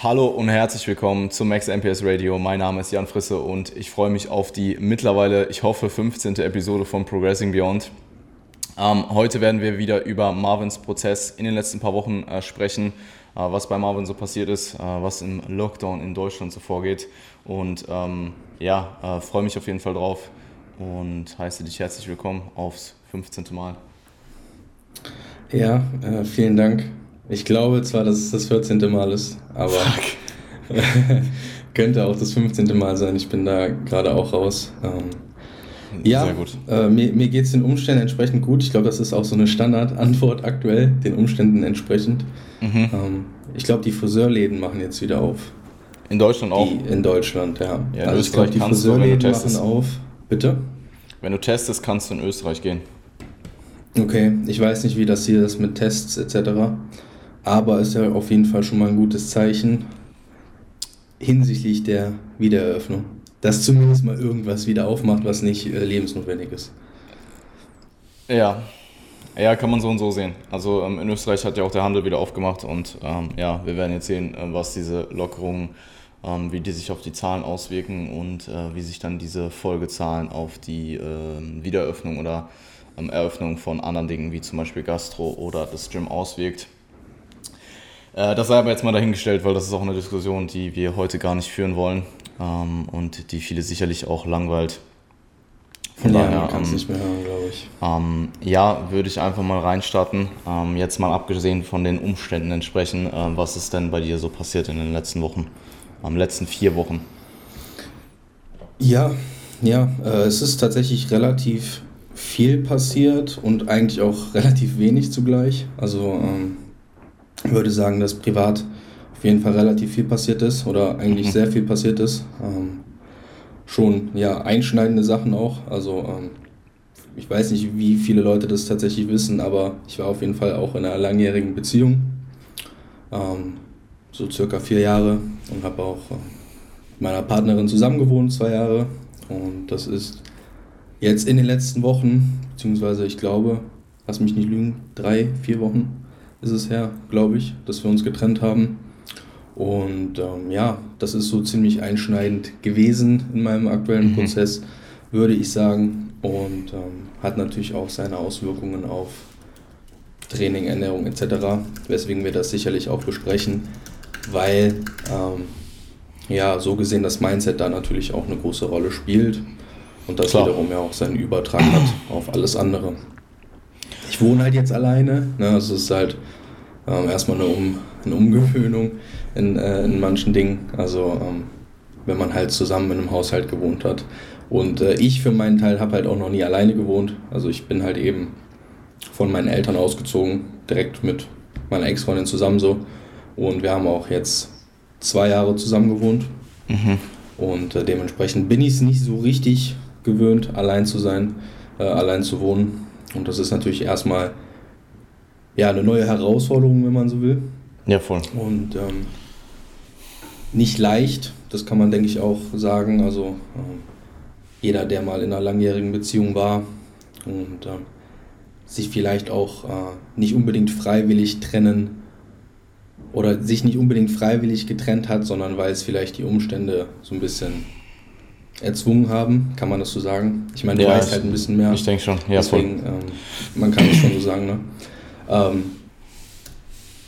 Hallo und herzlich willkommen zum Max MPS Radio. Mein Name ist Jan Frisse und ich freue mich auf die mittlerweile, ich hoffe, 15. Episode von Progressing Beyond. Ähm, heute werden wir wieder über Marvins Prozess in den letzten paar Wochen äh, sprechen, äh, was bei Marvin so passiert ist, äh, was im Lockdown in Deutschland so vorgeht. Und ähm, ja, äh, freue mich auf jeden Fall drauf und heiße dich herzlich willkommen aufs 15. Mal. Ja, äh, vielen Dank ich glaube zwar, dass es das 14. Mal ist, aber könnte auch das 15. Mal sein. Ich bin da gerade auch raus. Ähm, ja, Sehr gut. Äh, mir, mir geht es den Umständen entsprechend gut. Ich glaube, das ist auch so eine Standardantwort aktuell, den Umständen entsprechend. Mhm. Ähm, ich glaube, die Friseurläden machen jetzt wieder auf. In Deutschland auch? Die, in Deutschland, ja. ja in also Österreich glaub, die Friseurläden machen auf. Bitte? Wenn du testest, kannst du in Österreich gehen. Okay, ich weiß nicht, wie das hier ist mit Tests etc. Aber ist ja auf jeden Fall schon mal ein gutes Zeichen hinsichtlich der Wiedereröffnung. Dass zumindest mal irgendwas wieder aufmacht, was nicht äh, lebensnotwendig ist. Ja. Ja, kann man so und so sehen. Also ähm, in Österreich hat ja auch der Handel wieder aufgemacht und ähm, ja, wir werden jetzt sehen, äh, was diese Lockerungen, ähm, wie die sich auf die Zahlen auswirken und äh, wie sich dann diese Folgezahlen auf die ähm, Wiedereröffnung oder ähm, Eröffnung von anderen Dingen wie zum Beispiel Gastro oder das Gym auswirkt. Äh, das sei aber jetzt mal dahingestellt, weil das ist auch eine Diskussion, die wir heute gar nicht führen wollen ähm, und die viele sicherlich auch langweilt. Von ja, daher ähm, nicht mehr hören, glaube ich. Ähm, ja, würde ich einfach mal reinstarten. Ähm, jetzt mal abgesehen von den Umständen entsprechen, äh, was ist denn bei dir so passiert in den letzten Wochen, am letzten vier Wochen? Ja, ja, äh, es ist tatsächlich relativ viel passiert und eigentlich auch relativ wenig zugleich. Also ähm, ich würde sagen, dass privat auf jeden Fall relativ viel passiert ist oder eigentlich mhm. sehr viel passiert ist. Ähm, schon ja einschneidende Sachen auch. Also ähm, ich weiß nicht, wie viele Leute das tatsächlich wissen, aber ich war auf jeden Fall auch in einer langjährigen Beziehung. Ähm, so circa vier Jahre und habe auch äh, mit meiner Partnerin zusammen gewohnt, zwei Jahre. Und das ist jetzt in den letzten Wochen, beziehungsweise ich glaube, lass mich nicht lügen, drei, vier Wochen, ist es her, glaube ich, dass wir uns getrennt haben. Und ähm, ja, das ist so ziemlich einschneidend gewesen in meinem aktuellen mhm. Prozess, würde ich sagen. Und ähm, hat natürlich auch seine Auswirkungen auf Training, Ernährung etc., weswegen wir das sicherlich auch besprechen, weil ähm, ja, so gesehen das Mindset da natürlich auch eine große Rolle spielt und das Klar. wiederum ja auch seinen Übertrag hat auf alles andere ich wohne halt jetzt alleine. Ne? Also es ist halt ähm, erstmal eine, um, eine Umgewöhnung in, äh, in manchen Dingen. Also ähm, wenn man halt zusammen in einem Haushalt gewohnt hat. Und äh, ich für meinen Teil habe halt auch noch nie alleine gewohnt. Also ich bin halt eben von meinen Eltern ausgezogen, direkt mit meiner Ex-Freundin zusammen so. Und wir haben auch jetzt zwei Jahre zusammen gewohnt. Mhm. Und äh, dementsprechend bin ich es nicht so richtig gewöhnt, allein zu sein, äh, allein zu wohnen. Und das ist natürlich erstmal ja, eine neue Herausforderung, wenn man so will. Ja, voll. Und ähm, nicht leicht, das kann man, denke ich, auch sagen. Also ähm, jeder, der mal in einer langjährigen Beziehung war und ähm, sich vielleicht auch äh, nicht unbedingt freiwillig trennen oder sich nicht unbedingt freiwillig getrennt hat, sondern weil es vielleicht die Umstände so ein bisschen erzwungen haben, kann man das so sagen? Ich meine, du ja, weißt halt ein bisschen mehr. Ich denke schon, ja, Deswegen, ähm, man kann es schon so sagen, ne? Ähm,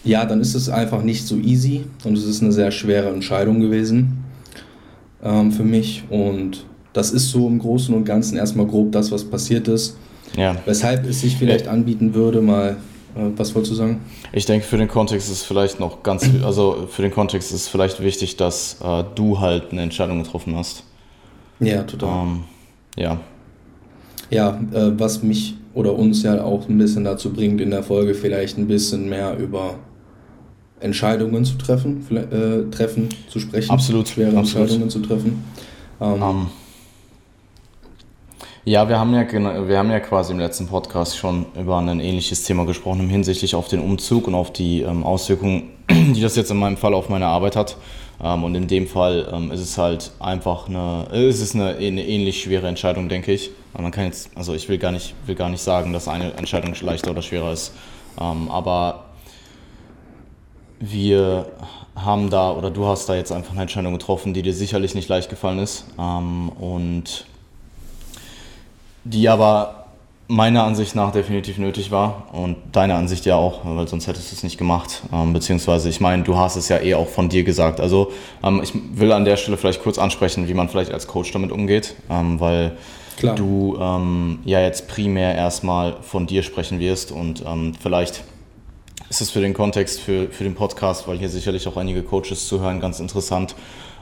ja, dann ist es einfach nicht so easy und es ist eine sehr schwere Entscheidung gewesen ähm, für mich und das ist so im Großen und Ganzen erstmal grob das, was passiert ist. Ja. Weshalb es sich vielleicht anbieten würde, mal äh, was wolltest du sagen? Ich denke, für den Kontext ist vielleicht noch ganz, also für den Kontext ist vielleicht wichtig, dass äh, du halt eine Entscheidung getroffen hast. Ja, total. Ähm, ja. Ja, äh, was mich oder uns ja auch ein bisschen dazu bringt, in der Folge vielleicht ein bisschen mehr über Entscheidungen zu treffen, äh, treffen zu sprechen. Absolut. Schwere absolut. Entscheidungen zu treffen. Ähm, um, ähm, ja, wir haben ja, wir haben ja quasi im letzten Podcast schon über ein ähnliches Thema gesprochen, hinsichtlich auf den Umzug und auf die ähm, Auswirkungen, die das jetzt in meinem Fall auf meine Arbeit hat. Ähm, und in dem Fall ähm, ist es halt einfach eine, ist es eine, eine ähnlich schwere Entscheidung, denke ich. Man kann jetzt, also ich will gar nicht, will gar nicht sagen, dass eine Entscheidung leichter oder schwerer ist. Ähm, aber wir haben da, oder du hast da jetzt einfach eine Entscheidung getroffen, die dir sicherlich nicht leicht gefallen ist und die aber meiner Ansicht nach definitiv nötig war und deiner Ansicht ja auch, weil sonst hättest du es nicht gemacht. Ähm, beziehungsweise, ich meine, du hast es ja eh auch von dir gesagt. Also ähm, ich will an der Stelle vielleicht kurz ansprechen, wie man vielleicht als Coach damit umgeht, ähm, weil Klar. du ähm, ja jetzt primär erstmal von dir sprechen wirst und ähm, vielleicht ist es für den Kontext, für, für den Podcast, weil hier sicherlich auch einige Coaches zuhören, ganz interessant.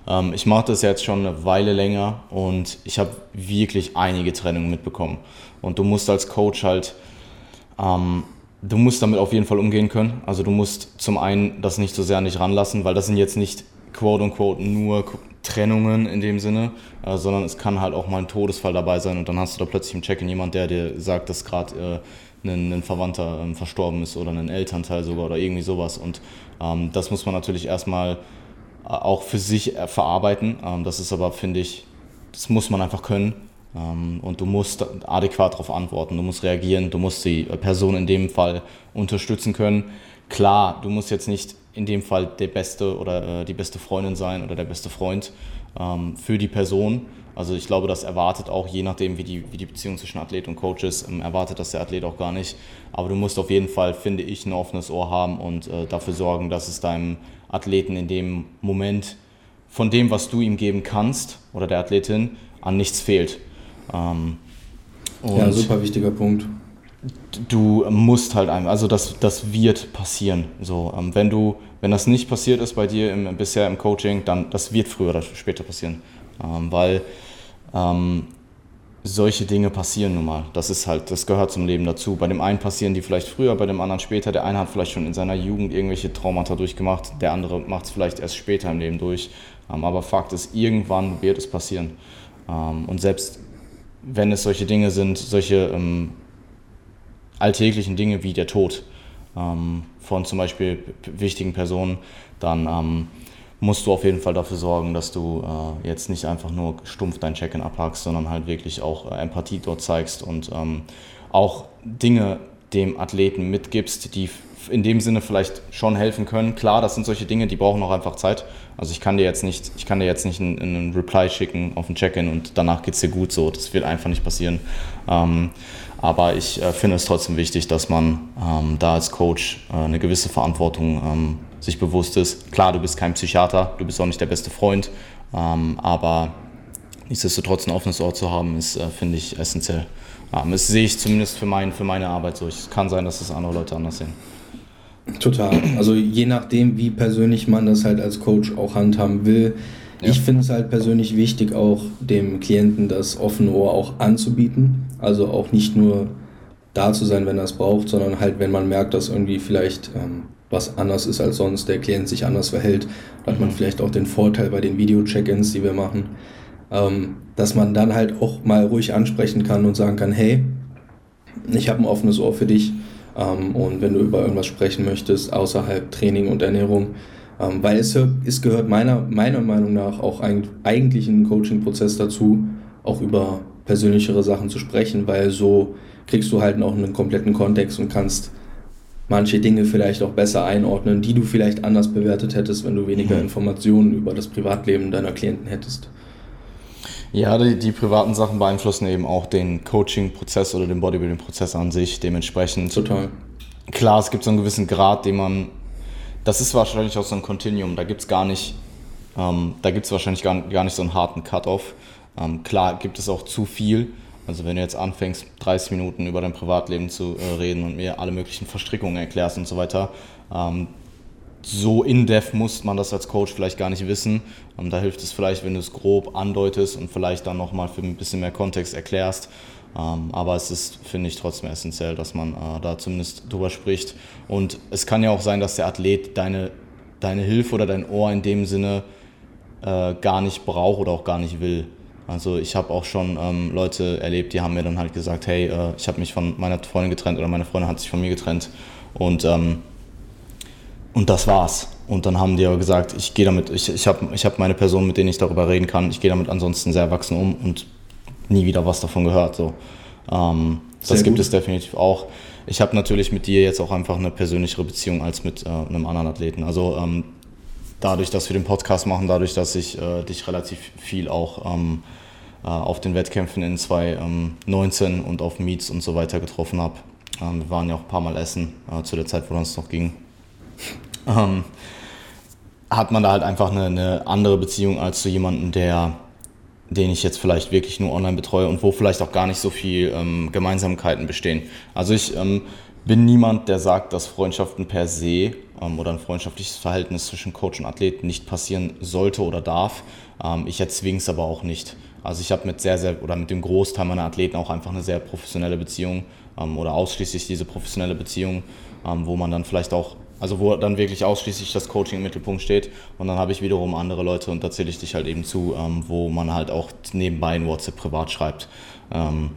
Ähm, ich mache das jetzt schon eine Weile länger und ich habe wirklich einige Trennungen mitbekommen. Und du musst als Coach halt, ähm, du musst damit auf jeden Fall umgehen können. Also du musst zum einen das nicht so sehr nicht ranlassen, weil das sind jetzt nicht quote unquote nur Trennungen in dem Sinne, äh, sondern es kann halt auch mal ein Todesfall dabei sein und dann hast du da plötzlich im Check-in jemand, der dir sagt, dass gerade äh, ein, ein Verwandter ähm, verstorben ist oder ein Elternteil sogar oder irgendwie sowas. Und ähm, das muss man natürlich erstmal äh, auch für sich äh, verarbeiten. Ähm, das ist aber, finde ich, das muss man einfach können. Ähm, und du musst adäquat darauf antworten, du musst reagieren, du musst die Person in dem Fall unterstützen können. Klar, du musst jetzt nicht in dem Fall der beste oder äh, die beste Freundin sein oder der beste Freund ähm, für die Person, also ich glaube, das erwartet auch, je nachdem, wie die, wie die Beziehung zwischen Athlet und Coach ist, ähm, erwartet das der Athlet auch gar nicht. Aber du musst auf jeden Fall, finde ich, ein offenes Ohr haben und äh, dafür sorgen, dass es deinem Athleten in dem Moment von dem, was du ihm geben kannst oder der Athletin, an nichts fehlt. Ähm, ja, super wichtiger Punkt. Du musst halt einfach, also das, das wird passieren. So, ähm, wenn du, wenn das nicht passiert ist bei dir im, bisher im Coaching, dann das wird früher oder später passieren. Ähm, weil ähm, solche Dinge passieren nun mal. Das ist halt, das gehört zum Leben dazu. Bei dem einen passieren die vielleicht früher, bei dem anderen später. Der eine hat vielleicht schon in seiner Jugend irgendwelche Traumata durchgemacht, der andere macht es vielleicht erst später im Leben durch. Ähm, aber Fakt ist, irgendwann wird es passieren. Ähm, und selbst wenn es solche Dinge sind, solche ähm, alltäglichen Dinge wie der Tod ähm, von zum Beispiel wichtigen Personen, dann ähm, musst du auf jeden Fall dafür sorgen, dass du äh, jetzt nicht einfach nur stumpf dein Check-in abhackst, sondern halt wirklich auch äh, Empathie dort zeigst und ähm, auch Dinge dem Athleten mitgibst, die in dem Sinne vielleicht schon helfen können. Klar, das sind solche Dinge, die brauchen auch einfach Zeit. Also ich kann dir jetzt nicht, ich kann dir jetzt nicht einen, einen Reply schicken auf ein Check-in und danach geht es dir gut so. Das wird einfach nicht passieren. Ähm, aber ich äh, finde es trotzdem wichtig, dass man ähm, da als Coach äh, eine gewisse Verantwortung ähm, sich bewusst ist. Klar, du bist kein Psychiater, du bist auch nicht der beste Freund, ähm, aber nichtsdestotrotz ein offenes Ohr zu haben, ist, äh, finde ich, essentiell. Ähm, das sehe ich zumindest für, mein, für meine Arbeit so. Es kann sein, dass das andere Leute anders sehen. Total. Also je nachdem, wie persönlich man das halt als Coach auch handhaben will. Ja. Ich finde es halt persönlich wichtig, auch dem Klienten das offene Ohr auch anzubieten. Also auch nicht nur da zu sein, wenn er es braucht, sondern halt, wenn man merkt, dass irgendwie vielleicht ähm, was anders ist als sonst, der Klient sich anders verhält, dann hat man mhm. vielleicht auch den Vorteil bei den Video-Check-ins, die wir machen, ähm, dass man dann halt auch mal ruhig ansprechen kann und sagen kann, hey, ich habe ein offenes Ohr für dich und wenn du über irgendwas sprechen möchtest, außerhalb Training und Ernährung, ähm, weil es, es gehört meiner, meiner Meinung nach auch eigentlich in Coaching-Prozess dazu, auch über persönlichere Sachen zu sprechen, weil so kriegst du halt noch einen kompletten Kontext und kannst manche Dinge vielleicht auch besser einordnen, die du vielleicht anders bewertet hättest, wenn du weniger mhm. Informationen über das Privatleben deiner Klienten hättest. Ja, die, die privaten Sachen beeinflussen eben auch den Coaching-Prozess oder den Bodybuilding-Prozess an sich dementsprechend. Total. Klar, es gibt so einen gewissen Grad, den man, das ist wahrscheinlich auch so ein Continuum, da gibt es gar nicht, ähm, da gibt es wahrscheinlich gar, gar nicht so einen harten Cut-off. Ähm, klar gibt es auch zu viel, also wenn du jetzt anfängst, 30 Minuten über dein Privatleben zu äh, reden und mir alle möglichen Verstrickungen erklärst und so weiter, ähm, so in-depth muss man das als Coach vielleicht gar nicht wissen. Ähm, da hilft es vielleicht, wenn du es grob andeutest und vielleicht dann nochmal für ein bisschen mehr Kontext erklärst. Ähm, aber es ist, finde ich, trotzdem essentiell, dass man äh, da zumindest drüber spricht. Und es kann ja auch sein, dass der Athlet deine, deine Hilfe oder dein Ohr in dem Sinne äh, gar nicht braucht oder auch gar nicht will. Also ich habe auch schon ähm, Leute erlebt, die haben mir dann halt gesagt, hey, äh, ich habe mich von meiner Freundin getrennt oder meine Freundin hat sich von mir getrennt und, ähm, und das war's. Und dann haben die aber gesagt, ich gehe damit, ich, ich habe ich hab meine Person, mit denen ich darüber reden kann, ich gehe damit ansonsten sehr erwachsen um und nie wieder was davon gehört. So. Ähm, das gibt es definitiv auch. ich habe natürlich mit dir jetzt auch einfach eine persönlichere Beziehung als mit äh, einem anderen Athleten. Also ähm, dadurch, dass wir den Podcast machen, dadurch, dass ich äh, dich relativ viel auch ähm, äh, auf den Wettkämpfen in 2019 ähm, und auf Meets und so weiter getroffen habe. Ähm, wir waren ja auch ein paar Mal essen äh, zu der Zeit, wo das noch ging. Ähm, hat man da halt einfach eine, eine andere Beziehung als zu jemandem, der den ich jetzt vielleicht wirklich nur online betreue und wo vielleicht auch gar nicht so viel ähm, Gemeinsamkeiten bestehen. Also ich ähm, bin niemand, der sagt, dass Freundschaften per se ähm, oder ein freundschaftliches Verhältnis zwischen Coach und Athlet nicht passieren sollte oder darf. Ähm, ich erzwinge es aber auch nicht. Also ich habe mit sehr, sehr oder mit dem Großteil meiner Athleten auch einfach eine sehr professionelle Beziehung ähm, oder ausschließlich diese professionelle Beziehung, wo man dann vielleicht auch also wo dann wirklich ausschließlich das Coaching im Mittelpunkt steht. Und dann habe ich wiederum andere Leute und da zähle ich dich halt eben zu, ähm, wo man halt auch nebenbei in WhatsApp privat schreibt. Ähm,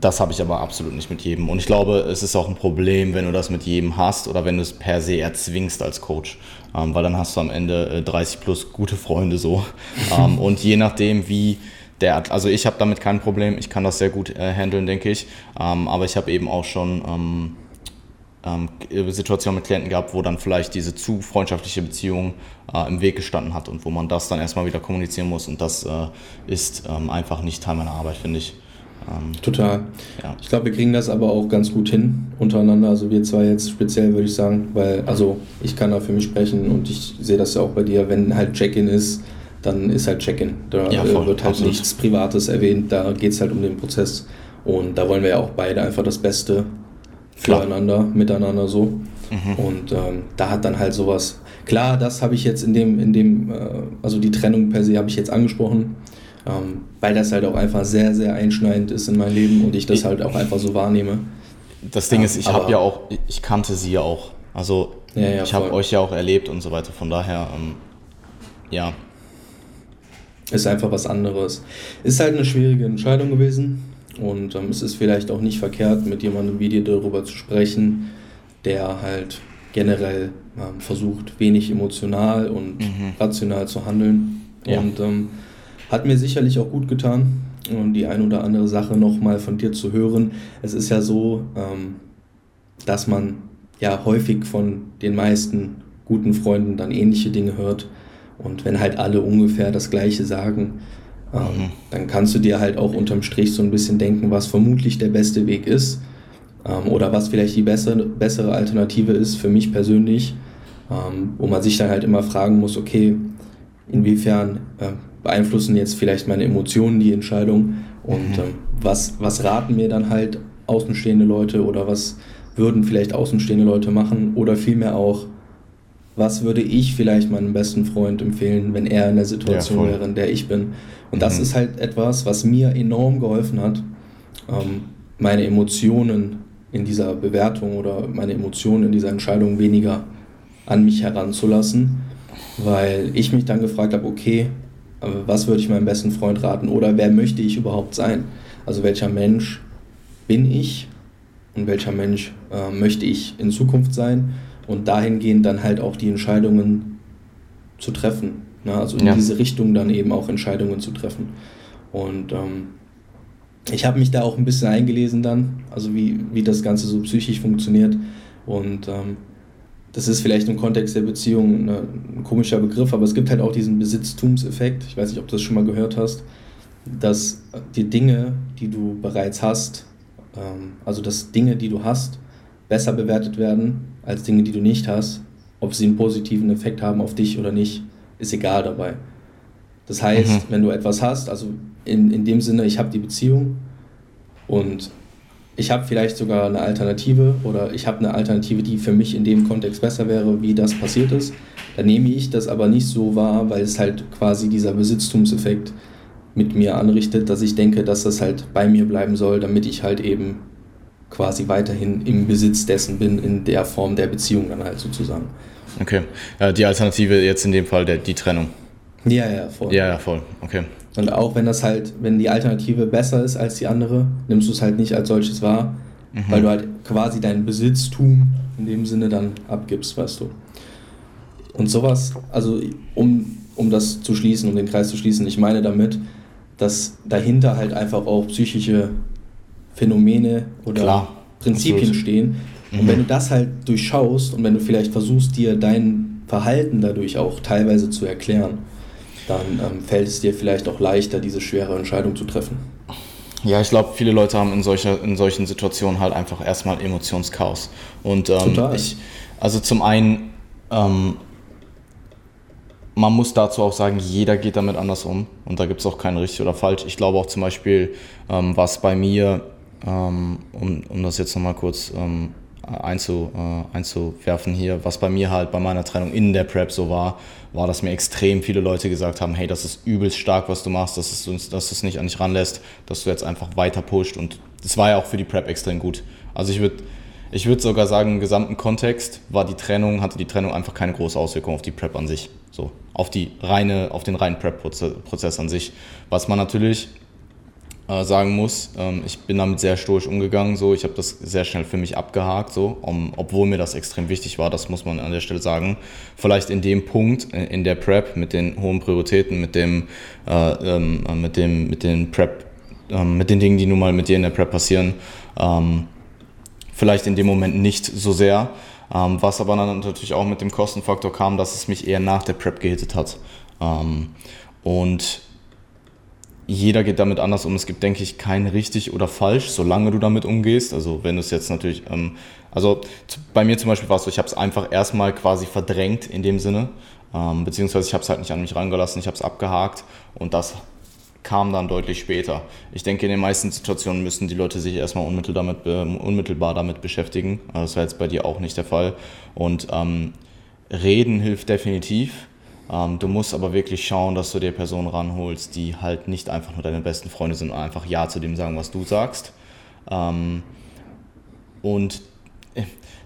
das habe ich aber absolut nicht mit jedem. Und ich glaube, es ist auch ein Problem, wenn du das mit jedem hast oder wenn du es per se erzwingst als Coach. Ähm, weil dann hast du am Ende äh, 30 plus gute Freunde so. Ähm, und je nachdem, wie der, also ich habe damit kein Problem, ich kann das sehr gut äh, handeln, denke ich. Ähm, aber ich habe eben auch schon ähm, ähm, Situationen mit Klienten gehabt, wo dann vielleicht diese zu freundschaftliche Beziehung äh, im Weg gestanden hat und wo man das dann erstmal wieder kommunizieren muss. Und das äh, ist ähm, einfach nicht Teil meiner Arbeit, finde ich. Ähm, Total. Ja. Ich glaube, wir kriegen das aber auch ganz gut hin untereinander. Also wir zwei jetzt speziell würde ich sagen, weil, also ich kann da für mich sprechen und ich sehe das ja auch bei dir, wenn halt Check-in ist, dann ist halt Check-in. Da ja, voll, wird halt absolut. nichts Privates erwähnt, da geht es halt um den Prozess. Und da wollen wir ja auch beide einfach das Beste füreinander, Klar. miteinander so. Mhm. Und ähm, da hat dann halt sowas. Klar, das habe ich jetzt in dem, in dem, äh, also die Trennung per se habe ich jetzt angesprochen, ähm, weil das halt auch einfach sehr, sehr einschneidend ist in mein Leben und ich das halt auch einfach so wahrnehme. Das Ding ja, ist, ich habe ja auch, ich kannte sie ja auch. Also ja, ja, ich habe euch ja auch erlebt und so weiter. Von daher, ähm, ja. Ist einfach was anderes. Ist halt eine schwierige Entscheidung gewesen. Und ähm, es ist vielleicht auch nicht verkehrt, mit jemandem wie dir darüber zu sprechen, der halt generell ähm, versucht, wenig emotional und mhm. rational zu handeln. Ja. Und ähm, hat mir sicherlich auch gut getan, und die ein oder andere Sache nochmal von dir zu hören. Es ist ja so, ähm, dass man ja häufig von den meisten guten Freunden dann ähnliche Dinge hört. Und wenn halt alle ungefähr das Gleiche sagen, ähm, mhm. Dann kannst du dir halt auch unterm Strich so ein bisschen denken, was vermutlich der beste Weg ist ähm, oder was vielleicht die bessere, bessere Alternative ist für mich persönlich, ähm, wo man sich dann halt immer fragen muss, okay, inwiefern äh, beeinflussen jetzt vielleicht meine Emotionen die Entscheidung und mhm. was, was raten mir dann halt außenstehende Leute oder was würden vielleicht außenstehende Leute machen oder vielmehr auch, was würde ich vielleicht meinem besten Freund empfehlen, wenn er in der Situation ja, wäre, in der ich bin. Und das mhm. ist halt etwas, was mir enorm geholfen hat, ähm, meine Emotionen in dieser Bewertung oder meine Emotionen in dieser Entscheidung weniger an mich heranzulassen, weil ich mich dann gefragt habe, okay, äh, was würde ich meinem besten Freund raten oder wer möchte ich überhaupt sein? Also welcher Mensch bin ich und welcher Mensch äh, möchte ich in Zukunft sein und dahingehend dann halt auch die Entscheidungen zu treffen. Ne? Also in ja. diese Richtung dann eben auch Entscheidungen zu treffen. Und ähm, ich habe mich da auch ein bisschen eingelesen dann, also wie, wie das Ganze so psychisch funktioniert. Und ähm, das ist vielleicht im Kontext der Beziehung eine, ein komischer Begriff, aber es gibt halt auch diesen Besitztumseffekt. Ich weiß nicht, ob du das schon mal gehört hast, dass die Dinge, die du bereits hast, ähm, also dass Dinge, die du hast, besser bewertet werden als Dinge, die du nicht hast, ob sie einen positiven Effekt haben auf dich oder nicht ist egal dabei. Das heißt, mhm. wenn du etwas hast, also in, in dem Sinne, ich habe die Beziehung und ich habe vielleicht sogar eine Alternative oder ich habe eine Alternative, die für mich in dem Kontext besser wäre, wie das passiert ist, dann nehme ich das aber nicht so wahr, weil es halt quasi dieser Besitztumseffekt mit mir anrichtet, dass ich denke, dass das halt bei mir bleiben soll, damit ich halt eben quasi weiterhin im Besitz dessen bin, in der Form der Beziehung dann halt sozusagen. Okay. Ja, die Alternative jetzt in dem Fall der, die Trennung. Ja, ja, voll. Ja, ja, voll. Okay. Und auch wenn das halt, wenn die Alternative besser ist als die andere, nimmst du es halt nicht als solches wahr, mhm. weil du halt quasi dein Besitztum in dem Sinne dann abgibst, weißt du. Und sowas, also um, um das zu schließen, um den Kreis zu schließen, ich meine damit, dass dahinter halt einfach auch psychische Phänomene oder Prinzipien Absolut. stehen. Und mhm. wenn du das halt durchschaust und wenn du vielleicht versuchst, dir dein Verhalten dadurch auch teilweise zu erklären, dann ähm, fällt es dir vielleicht auch leichter, diese schwere Entscheidung zu treffen. Ja, ich glaube, viele Leute haben in, solcher, in solchen Situationen halt einfach erstmal Emotionschaos. Und ähm, Total. ich, also zum einen, ähm, man muss dazu auch sagen, jeder geht damit anders um und da gibt es auch kein richtig oder falsch. Ich glaube auch zum Beispiel, ähm, was bei mir, um, um das jetzt nochmal kurz ähm, einzu, äh, einzuwerfen hier, was bei mir halt bei meiner Trennung in der Prep so war, war, dass mir extrem viele Leute gesagt haben, hey, das ist übelst stark, was du machst, dass du dass es nicht an dich ranlässt, dass du jetzt einfach weiter pusht und das war ja auch für die Prep extrem gut. Also ich würde ich würde sogar sagen, im gesamten Kontext war die Trennung, hatte die Trennung einfach keine große Auswirkung auf die Prep an sich. So, auf die reine, auf den reinen Prep-Prozess an sich. Was man natürlich äh, sagen muss, ähm, ich bin damit sehr stoisch umgegangen. So, ich habe das sehr schnell für mich abgehakt, so, um, obwohl mir das extrem wichtig war, das muss man an der Stelle sagen. Vielleicht in dem Punkt, äh, in der Prep, mit den hohen Prioritäten, mit dem, äh, ähm, mit dem, mit den Prep, äh, mit den Dingen, die nun mal mit dir in der Prep passieren, ähm, vielleicht in dem Moment nicht so sehr. Ähm, was aber dann natürlich auch mit dem Kostenfaktor kam, dass es mich eher nach der Prep gehittet hat. Ähm, und jeder geht damit anders um. Es gibt, denke ich, kein richtig oder falsch, solange du damit umgehst. Also wenn du es jetzt natürlich, ähm, also bei mir zum Beispiel war es so, ich habe es einfach erstmal quasi verdrängt in dem Sinne, ähm, beziehungsweise ich habe es halt nicht an mich rangelassen, ich habe es abgehakt und das kam dann deutlich später. Ich denke, in den meisten Situationen müssen die Leute sich erstmal unmittelbar damit, äh, unmittelbar damit beschäftigen. Also das war jetzt bei dir auch nicht der Fall. Und ähm, reden hilft definitiv. Ähm, du musst aber wirklich schauen, dass du dir Personen ranholst, die halt nicht einfach nur deine besten Freunde sind und einfach Ja zu dem sagen, was du sagst. Ähm, und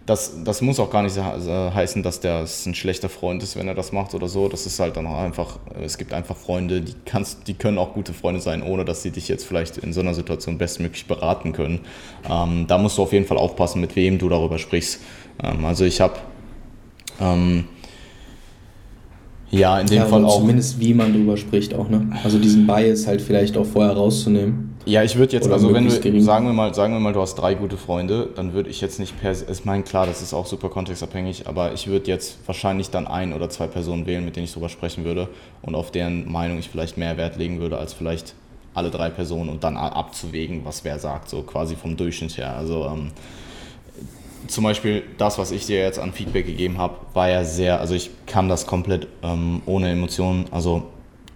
das, das muss auch gar nicht heißen, dass der ein schlechter Freund ist, wenn er das macht oder so. Das ist halt dann auch einfach, es gibt einfach Freunde, die, kannst, die können auch gute Freunde sein, ohne dass sie dich jetzt vielleicht in so einer Situation bestmöglich beraten können. Ähm, da musst du auf jeden Fall aufpassen, mit wem du darüber sprichst. Ähm, also ich habe ähm, ja, in dem ja, Fall auch. Zumindest wie man darüber spricht auch, ne? Also diesen Bias halt vielleicht auch vorher rauszunehmen. Ja, ich würde jetzt, Oder also wenn du, gering. sagen wir mal, sagen wir mal, du hast drei gute Freunde, dann würde ich jetzt nicht per, ich meine, klar, das ist auch super kontextabhängig, aber ich würde jetzt wahrscheinlich dann ein oder zwei Personen wählen, mit denen ich darüber sprechen würde und auf deren Meinung ich vielleicht mehr Wert legen würde, als vielleicht alle drei Personen und dann abzuwägen, was wer sagt, so quasi vom Durchschnitt her. Also, ähm, zum Beispiel das, was ich dir jetzt an Feedback gegeben habe, war ja sehr, also ich kann das komplett ähm, ohne Emotionen, also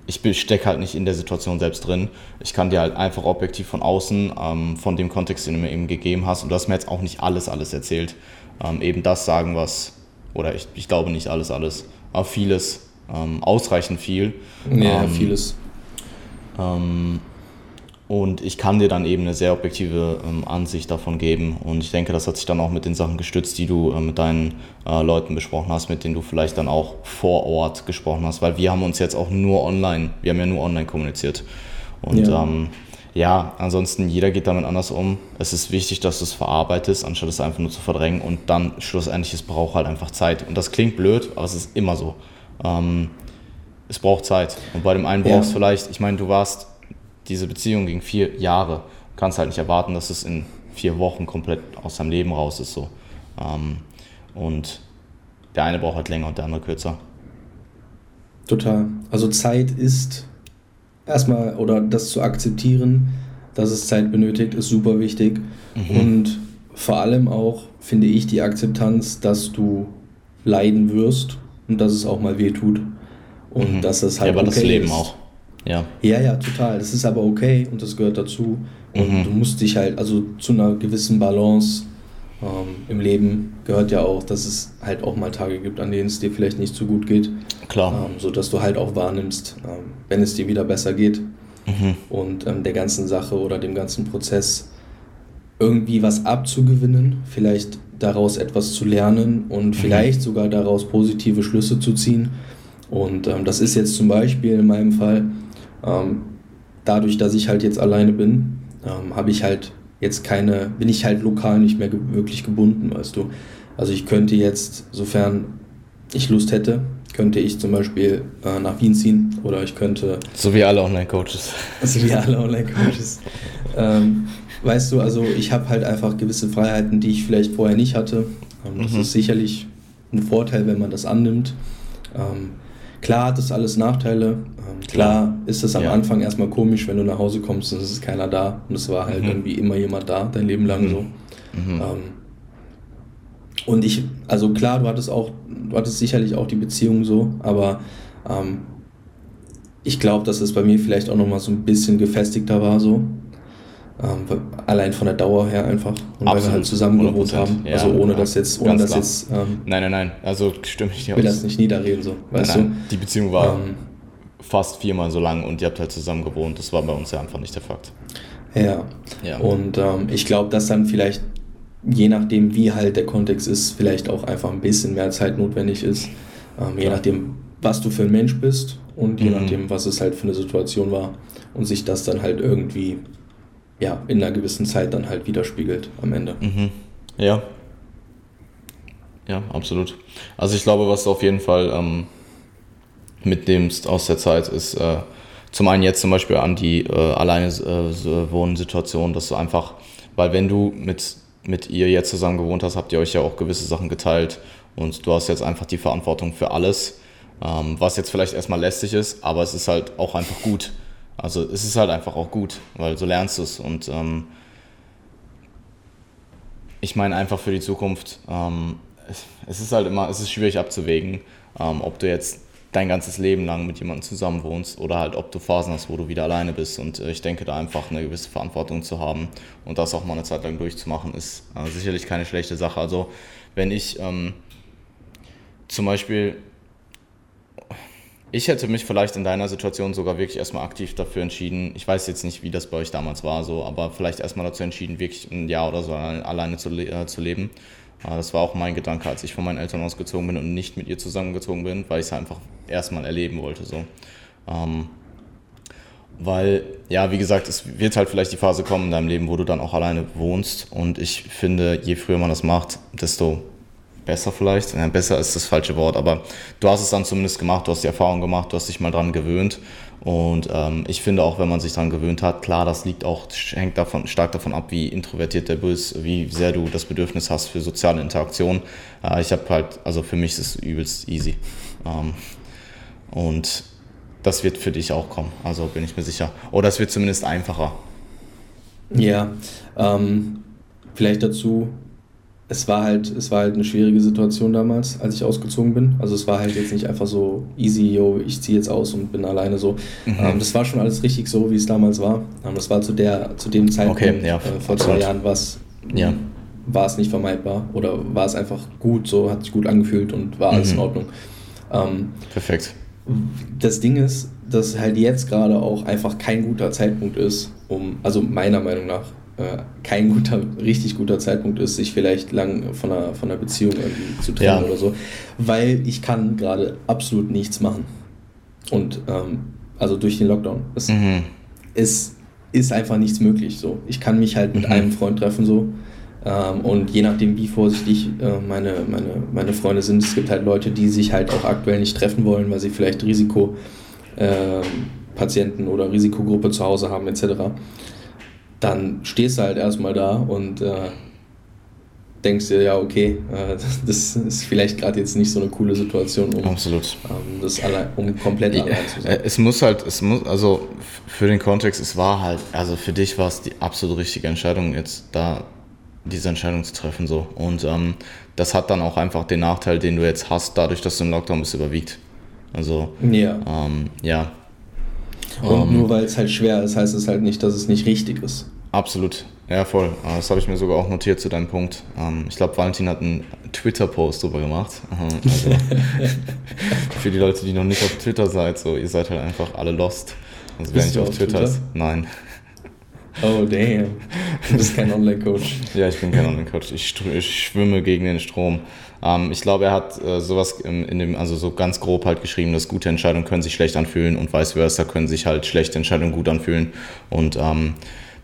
ich stecke halt nicht in der Situation selbst drin. Ich kann dir halt einfach objektiv von außen, ähm, von dem Kontext, den du mir eben gegeben hast, und du hast mir jetzt auch nicht alles, alles erzählt, ähm, eben das sagen, was, oder ich, ich glaube nicht alles, alles, aber vieles, ähm, ausreichend viel. Ja, ähm, vieles. Und ich kann dir dann eben eine sehr objektive ähm, Ansicht davon geben. Und ich denke, das hat sich dann auch mit den Sachen gestützt, die du äh, mit deinen äh, Leuten besprochen hast, mit denen du vielleicht dann auch vor Ort gesprochen hast. Weil wir haben uns jetzt auch nur online, wir haben ja nur online kommuniziert. Und ja, ähm, ja ansonsten jeder geht damit anders um. Es ist wichtig, dass du es verarbeitest, anstatt es einfach nur zu verdrängen. Und dann schlussendlich, es braucht halt einfach Zeit. Und das klingt blöd, aber es ist immer so. Ähm, es braucht Zeit. Und bei dem einen brauchst du ja. vielleicht, ich meine, du warst diese Beziehung ging vier Jahre. Du kannst halt nicht erwarten, dass es in vier Wochen komplett aus seinem Leben raus ist. So. Ähm, und der eine braucht halt länger und der andere kürzer. Total. Also Zeit ist erstmal, oder das zu akzeptieren, dass es Zeit benötigt, ist super wichtig. Mhm. Und vor allem auch, finde ich, die Akzeptanz, dass du leiden wirst und dass es auch mal weh tut. Und mhm. dass es halt. Ja, aber okay das Leben ist. auch. Ja. Ja, ja, total. Das ist aber okay und das gehört dazu. Und mhm. du musst dich halt, also zu einer gewissen Balance ähm, im Leben gehört ja auch, dass es halt auch mal Tage gibt, an denen es dir vielleicht nicht so gut geht. Klar. Ähm, sodass du halt auch wahrnimmst, ähm, wenn es dir wieder besser geht. Mhm. Und ähm, der ganzen Sache oder dem ganzen Prozess irgendwie was abzugewinnen, vielleicht daraus etwas zu lernen und mhm. vielleicht sogar daraus positive Schlüsse zu ziehen. Und ähm, das ist jetzt zum Beispiel in meinem Fall, dadurch, dass ich halt jetzt alleine bin, ähm, habe ich halt jetzt keine, bin ich halt lokal nicht mehr ge wirklich gebunden, weißt du. Also ich könnte jetzt, sofern ich Lust hätte, könnte ich zum Beispiel äh, nach Wien ziehen oder ich könnte. So wie alle Online-Coaches. So wie alle Online-Coaches. ähm, weißt du, also ich habe halt einfach gewisse Freiheiten, die ich vielleicht vorher nicht hatte. Ähm, das mhm. ist sicherlich ein Vorteil, wenn man das annimmt. Ähm, klar hat das alles Nachteile. Ähm, klar, klar ist es am ja. Anfang erstmal komisch, wenn du nach Hause kommst und es ist keiner da. Und es war halt mhm. irgendwie immer jemand da, dein Leben lang mhm. so. Mhm. Ähm, und ich, also klar, du hattest auch, du hattest sicherlich auch die Beziehung so, aber ähm, ich glaube, dass es bei mir vielleicht auch nochmal so ein bisschen gefestigter war so. Ähm, allein von der Dauer her einfach. Und Absolut. weil wir halt zusammen gewohnt haben. Ja, also ohne das jetzt, ohne das jetzt. Ähm, nein, nein, nein. Also stimme ich nicht will das nicht niederreden, so. Weißt nein, nein. Du? Die Beziehung war ähm, fast viermal so lang und ihr habt halt zusammen gewohnt. Das war bei uns ja einfach nicht der Fakt. Ja. ja. Und ähm, ich glaube, dass dann vielleicht, je nachdem, wie halt der Kontext ist, vielleicht auch einfach ein bisschen mehr Zeit notwendig ist. Ähm, je nachdem, was du für ein Mensch bist und je mhm. nachdem, was es halt für eine Situation war. Und sich das dann halt irgendwie ja, in einer gewissen Zeit dann halt widerspiegelt am Ende. Mhm. Ja. Ja, absolut. Also ich glaube, was du auf jeden Fall ähm, mitnimmst aus der Zeit ist äh, zum einen jetzt zum Beispiel an die äh, alleine äh, Wohnsituation, dass du einfach, weil wenn du mit, mit ihr jetzt zusammen gewohnt hast, habt ihr euch ja auch gewisse Sachen geteilt und du hast jetzt einfach die Verantwortung für alles, ähm, was jetzt vielleicht erstmal lästig ist, aber es ist halt auch einfach gut also es ist halt einfach auch gut, weil so lernst du es. Und ähm, ich meine einfach für die Zukunft, ähm, es, es, ist halt immer, es ist schwierig abzuwägen, ähm, ob du jetzt dein ganzes Leben lang mit jemandem zusammen wohnst oder halt ob du Phasen hast, wo du wieder alleine bist. Und äh, ich denke, da einfach eine gewisse Verantwortung zu haben und das auch mal eine Zeit lang durchzumachen, ist äh, sicherlich keine schlechte Sache. Also wenn ich ähm, zum Beispiel ich hätte mich vielleicht in deiner Situation sogar wirklich erstmal aktiv dafür entschieden. Ich weiß jetzt nicht, wie das bei euch damals war, so, aber vielleicht erstmal dazu entschieden, wirklich ein Jahr oder so alleine zu, äh, zu leben. Äh, das war auch mein Gedanke, als ich von meinen Eltern ausgezogen bin und nicht mit ihr zusammengezogen bin, weil ich es einfach erstmal erleben wollte. So. Ähm, weil, ja, wie gesagt, es wird halt vielleicht die Phase kommen in deinem Leben, wo du dann auch alleine wohnst. Und ich finde, je früher man das macht, desto besser vielleicht. Ja, besser ist das falsche Wort, aber du hast es dann zumindest gemacht, du hast die Erfahrung gemacht, du hast dich mal dran gewöhnt. Und ähm, ich finde auch, wenn man sich daran gewöhnt hat, klar, das liegt auch, hängt davon, stark davon ab, wie introvertiert der bist, wie sehr du das Bedürfnis hast für soziale Interaktion. Äh, ich habe halt, also für mich ist es übelst easy. Ähm, und das wird für dich auch kommen, also bin ich mir sicher. Oder es wird zumindest einfacher. Ja, ähm, vielleicht dazu, es war halt, es war halt eine schwierige Situation damals, als ich ausgezogen bin. Also es war halt jetzt nicht einfach so easy, yo, ich ziehe jetzt aus und bin alleine so. Mhm. Ähm, das war schon alles richtig so, wie es damals war. Ähm, das war zu der, zu dem Zeitpunkt okay, ja, äh, vor zwei Jahren was ja. war es nicht vermeidbar oder war es einfach gut, so hat sich gut angefühlt und war alles mhm. in Ordnung. Ähm, Perfekt. Das Ding ist, dass halt jetzt gerade auch einfach kein guter Zeitpunkt ist, um, also meiner Meinung nach, kein guter, richtig guter Zeitpunkt ist, sich vielleicht lang von einer, von einer Beziehung irgendwie zu trennen ja. oder so. Weil ich kann gerade absolut nichts machen. Und ähm, also durch den Lockdown. Es, mhm. es ist einfach nichts möglich. So. Ich kann mich halt mit mhm. einem Freund treffen so. Ähm, und je nachdem, wie vorsichtig äh, meine, meine, meine Freunde sind, es gibt halt Leute, die sich halt auch aktuell nicht treffen wollen, weil sie vielleicht Risikopatienten äh, oder Risikogruppe zu Hause haben etc dann stehst du halt erstmal da und äh, denkst dir, ja, okay, äh, das ist vielleicht gerade jetzt nicht so eine coole Situation, um, Absolut. Ähm, das allein, um komplett allein zu sein. Es muss halt, es muss, also für den Kontext, es war halt, also für dich war es die absolut richtige Entscheidung, jetzt da diese Entscheidung zu treffen. so Und ähm, das hat dann auch einfach den Nachteil, den du jetzt hast, dadurch, dass du im Lockdown bist, überwiegt. Also, ja. Ähm, ja. Und ähm, nur weil es halt schwer ist, heißt es halt nicht, dass es nicht richtig ist. Absolut, ja voll. Ah, das habe ich mir sogar auch notiert zu deinem Punkt. Ähm, ich glaube, Valentin hat einen Twitter-Post drüber gemacht. Also für die Leute, die noch nicht auf Twitter seid, so ihr seid halt einfach alle lost. Also wer nicht auf, auf Twitter, Twitter ist, nein. Oh damn. Du bist kein Online-Coach. ja, ich bin kein Online-Coach. Ich, ich, schwimme gegen den Strom. Ähm, ich glaube, er hat äh, sowas in, dem, also so ganz grob halt geschrieben, dass gute Entscheidungen können sich schlecht anfühlen und vice versa können sich halt schlechte Entscheidungen gut anfühlen. Und ähm,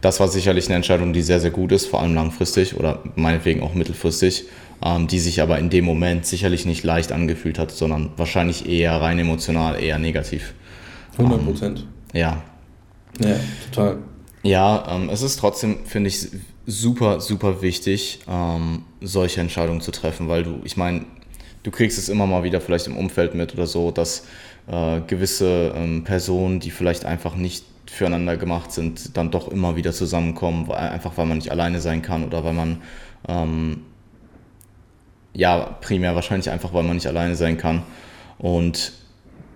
das war sicherlich eine Entscheidung, die sehr, sehr gut ist, vor allem langfristig oder meinetwegen auch mittelfristig, ähm, die sich aber in dem Moment sicherlich nicht leicht angefühlt hat, sondern wahrscheinlich eher rein emotional, eher negativ. 100 Prozent. Ähm, ja. Ja, total. Ja, ähm, es ist trotzdem, finde ich, super, super wichtig, ähm, solche Entscheidungen zu treffen, weil du, ich meine, du kriegst es immer mal wieder vielleicht im Umfeld mit oder so, dass äh, gewisse ähm, Personen, die vielleicht einfach nicht füreinander gemacht sind, dann doch immer wieder zusammenkommen, weil, einfach weil man nicht alleine sein kann oder weil man, ähm, ja, primär wahrscheinlich einfach, weil man nicht alleine sein kann. Und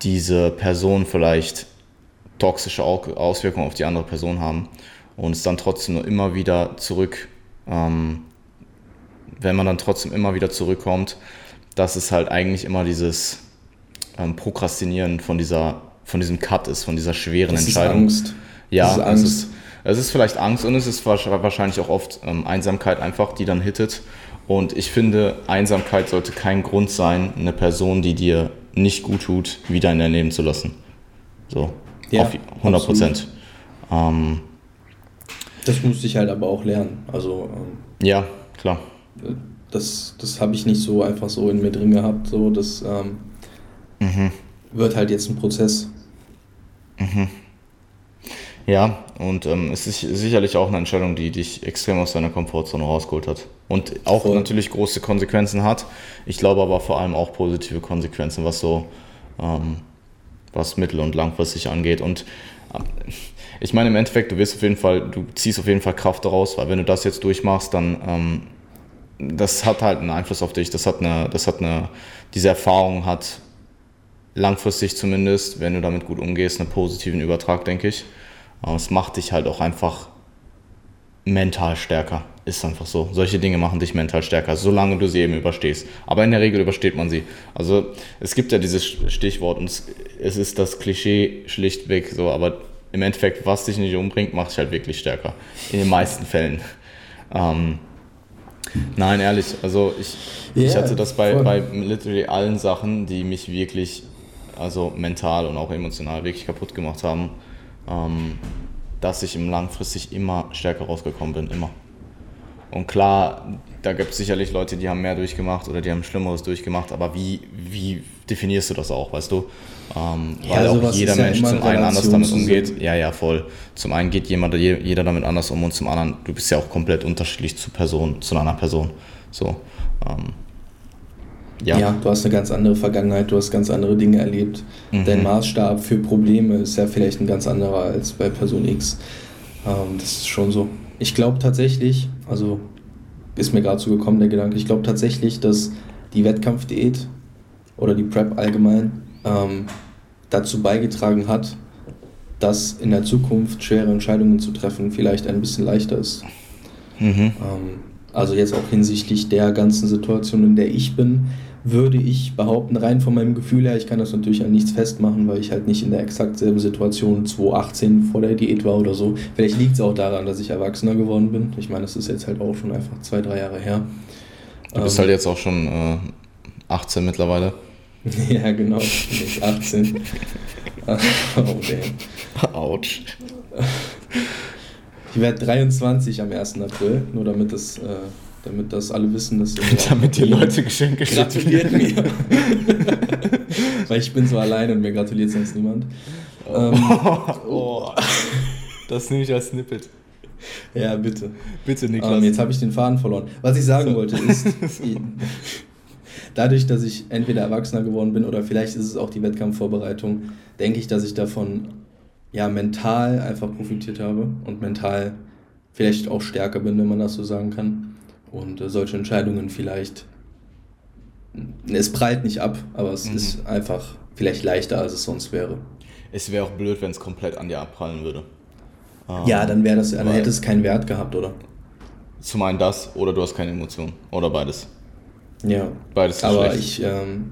diese Person vielleicht toxische Auswirkungen auf die andere Person haben und es dann trotzdem nur immer wieder zurück, ähm, wenn man dann trotzdem immer wieder zurückkommt, dass es halt eigentlich immer dieses ähm, Prokrastinieren von dieser, von diesem Cut ist, von dieser schweren das Entscheidung. Ist Angst. Ja, ist Angst. Es, ist, es ist vielleicht Angst und es ist wahrscheinlich auch oft ähm, Einsamkeit einfach, die dann hittet. Und ich finde, Einsamkeit sollte kein Grund sein, eine Person, die dir nicht gut tut, wieder in dein Leben zu lassen. So, ja, auf 100 Prozent. Ähm, das musste ich halt aber auch lernen. Also, ähm, ja, klar. Das, das habe ich nicht so einfach so in mir drin gehabt. So, das ähm, mhm. wird halt jetzt ein Prozess. Mhm. Ja, und ähm, es ist sicherlich auch eine Entscheidung, die dich extrem aus deiner Komfortzone rausgeholt hat. Und auch Voll. natürlich große Konsequenzen hat. Ich glaube aber vor allem auch positive Konsequenzen, was so ähm, was mittel- und langfristig angeht. Und ich meine, im Endeffekt, du wirst auf jeden Fall, du ziehst auf jeden Fall Kraft daraus, weil wenn du das jetzt durchmachst, dann ähm, das hat halt einen Einfluss auf dich. Das hat eine, das hat eine, diese Erfahrung hat langfristig zumindest, wenn du damit gut umgehst, einen positiven Übertrag, denke ich. Aber es macht dich halt auch einfach mental stärker. Ist einfach so. Solche Dinge machen dich mental stärker, solange du sie eben überstehst. Aber in der Regel übersteht man sie. Also es gibt ja dieses Stichwort und es ist das Klischee schlichtweg so, aber im Endeffekt, was dich nicht umbringt, macht dich halt wirklich stärker. In den meisten Fällen. Ähm, nein, ehrlich, also ich, yeah, ich hatte das bei, bei literally allen Sachen, die mich wirklich, also mental und auch emotional wirklich kaputt gemacht haben. Ähm, dass ich im langfristig immer stärker rausgekommen bin, immer. Und klar, da gibt es sicherlich Leute, die haben mehr durchgemacht oder die haben Schlimmeres durchgemacht, aber wie, wie definierst du das auch, weißt du? Ähm, ja, weil auch jeder Mensch ja zum einen anders damit umgeht. Ja, ja, voll. Zum einen geht jemand, jeder damit anders um und zum anderen, du bist ja auch komplett unterschiedlich zu Person, zu einer Person. So. Ähm, ja. ja, du hast eine ganz andere Vergangenheit, du hast ganz andere Dinge erlebt. Mhm. Dein Maßstab für Probleme ist ja vielleicht ein ganz anderer als bei Person X. Ähm, das ist schon so. Ich glaube tatsächlich, also ist mir gerade so gekommen der Gedanke, ich glaube tatsächlich, dass die Wettkampfdiät oder die Prep allgemein ähm, dazu beigetragen hat, dass in der Zukunft schwere Entscheidungen zu treffen vielleicht ein bisschen leichter ist. Mhm. Ähm, also jetzt auch hinsichtlich der ganzen Situation, in der ich bin, würde ich behaupten, rein von meinem Gefühl her, ich kann das natürlich an nichts festmachen, weil ich halt nicht in der exakt selben Situation 2018 vor der Diät war oder so. Vielleicht liegt es auch daran, dass ich erwachsener geworden bin. Ich meine, das ist jetzt halt auch schon einfach zwei, drei Jahre her. Du bist ähm, halt jetzt auch schon äh, 18 mittlerweile. ja, genau. Ich 18. oh, damn. Autsch. Ich werde 23 am 1. April, nur damit das... Äh, damit das alle wissen, dass damit die Leute Geschenke gratuliert mir. Weil ich bin so allein und mir gratuliert sonst niemand. Oh. Ähm, oh. Das nehme ich als Snippet. Ja, bitte. Bitte, Niklas. Ähm, jetzt habe ich den Faden verloren. Was ich sagen so. wollte ist, dadurch, dass ich entweder Erwachsener geworden bin oder vielleicht ist es auch die Wettkampfvorbereitung, denke ich, dass ich davon ja mental einfach profitiert habe und mental vielleicht auch stärker bin, wenn man das so sagen kann und äh, solche Entscheidungen vielleicht, es prallt nicht ab, aber es mhm. ist einfach vielleicht leichter, als es sonst wäre. Es wäre auch blöd, wenn es komplett an dir abprallen würde. Ähm, ja, dann wäre das, dann hätte es keinen Wert gehabt, oder? Zum einen das oder du hast keine Emotionen oder beides. Ja. Beides ist Aber schlecht. ich ähm,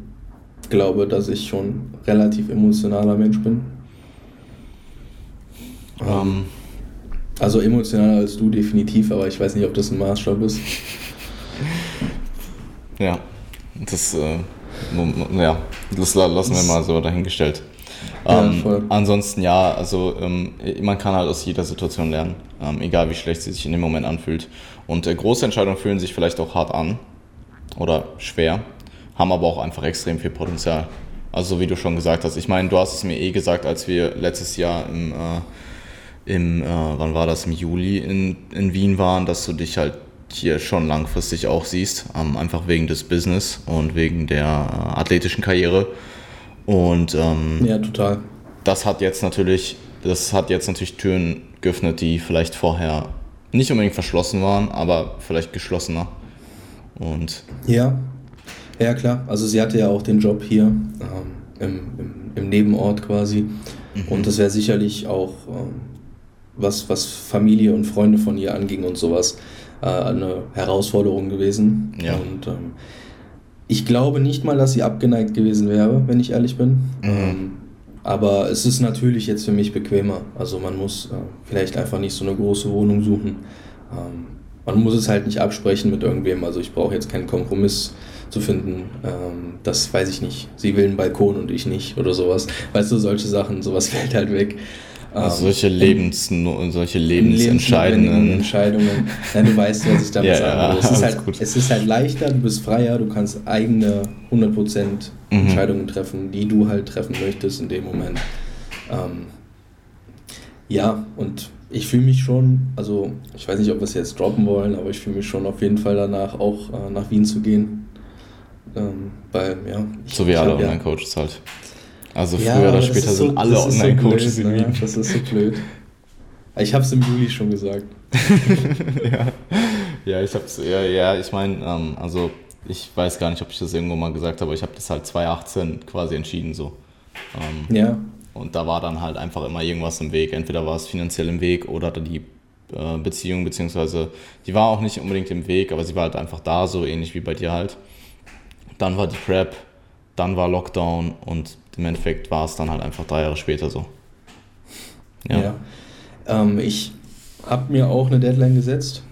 glaube, dass ich schon relativ emotionaler Mensch bin. Ähm, ähm also emotionaler als du definitiv, aber ich weiß nicht, ob das ein Maßstab ist. Ja, das, äh, ja, das lassen wir mal so dahingestellt. Ja, ähm, ansonsten ja, also ähm, man kann halt aus jeder Situation lernen, ähm, egal wie schlecht sie sich in dem Moment anfühlt. Und äh, große Entscheidungen fühlen sich vielleicht auch hart an oder schwer, haben aber auch einfach extrem viel Potenzial. Also so wie du schon gesagt hast. Ich meine, du hast es mir eh gesagt, als wir letztes Jahr im äh, im, äh, wann war das, im Juli in, in Wien waren, dass du dich halt hier schon langfristig auch siehst, ähm, einfach wegen des Business und wegen der äh, athletischen Karriere. Und ähm, ja, total. Das hat jetzt natürlich, das hat jetzt natürlich Türen geöffnet, die vielleicht vorher nicht unbedingt verschlossen waren, aber vielleicht geschlossener. Und ja, ja klar. Also sie hatte ja auch den Job hier ähm, im, im, im, Nebenort quasi. Mhm. Und das wäre sicherlich auch ähm, was, was Familie und Freunde von ihr anging und sowas äh, eine Herausforderung gewesen. Ja. Und ähm, ich glaube nicht mal, dass sie abgeneigt gewesen wäre, wenn ich ehrlich bin. Mhm. Ähm, aber es ist natürlich jetzt für mich bequemer. Also man muss äh, vielleicht einfach nicht so eine große Wohnung suchen. Ähm, man muss es halt nicht absprechen mit irgendwem. Also ich brauche jetzt keinen Kompromiss zu finden. Ähm, das weiß ich nicht. Sie will einen Balkon und ich nicht oder sowas. Weißt du, solche Sachen, sowas fällt halt weg. Also solche, Lebens, solche lebensentscheidenden Entscheidungen. Nein, du weißt, was ich damit ja, sagen will. Es, ist halt, es ist halt leichter, du bist freier, du kannst eigene 100% mhm. Entscheidungen treffen, die du halt treffen möchtest in dem Moment. Ähm, ja, und ich fühle mich schon, also ich weiß nicht, ob wir es jetzt droppen wollen, aber ich fühle mich schon auf jeden Fall danach, auch äh, nach Wien zu gehen. Ähm, weil, ja. Ich, so wie alle Online-Coaches halt. Also früher ja, oder später so, sind alle Online-Coaches so in Wien. Ne? Das ist so blöd. Ich habe es im Juli schon gesagt. ja. ja, ich habe es, ja, ja, ich meine, ähm, also ich weiß gar nicht, ob ich das irgendwo mal gesagt habe, aber ich habe das halt 2018 quasi entschieden so. Ähm, ja. Und da war dann halt einfach immer irgendwas im Weg. Entweder war es finanziell im Weg oder die äh, Beziehung, beziehungsweise die war auch nicht unbedingt im Weg, aber sie war halt einfach da, so ähnlich wie bei dir halt. Dann war die Prep, dann war Lockdown und im Endeffekt war es dann halt einfach drei Jahre später so. Ja. ja. Ähm, ich habe mir auch eine Deadline gesetzt,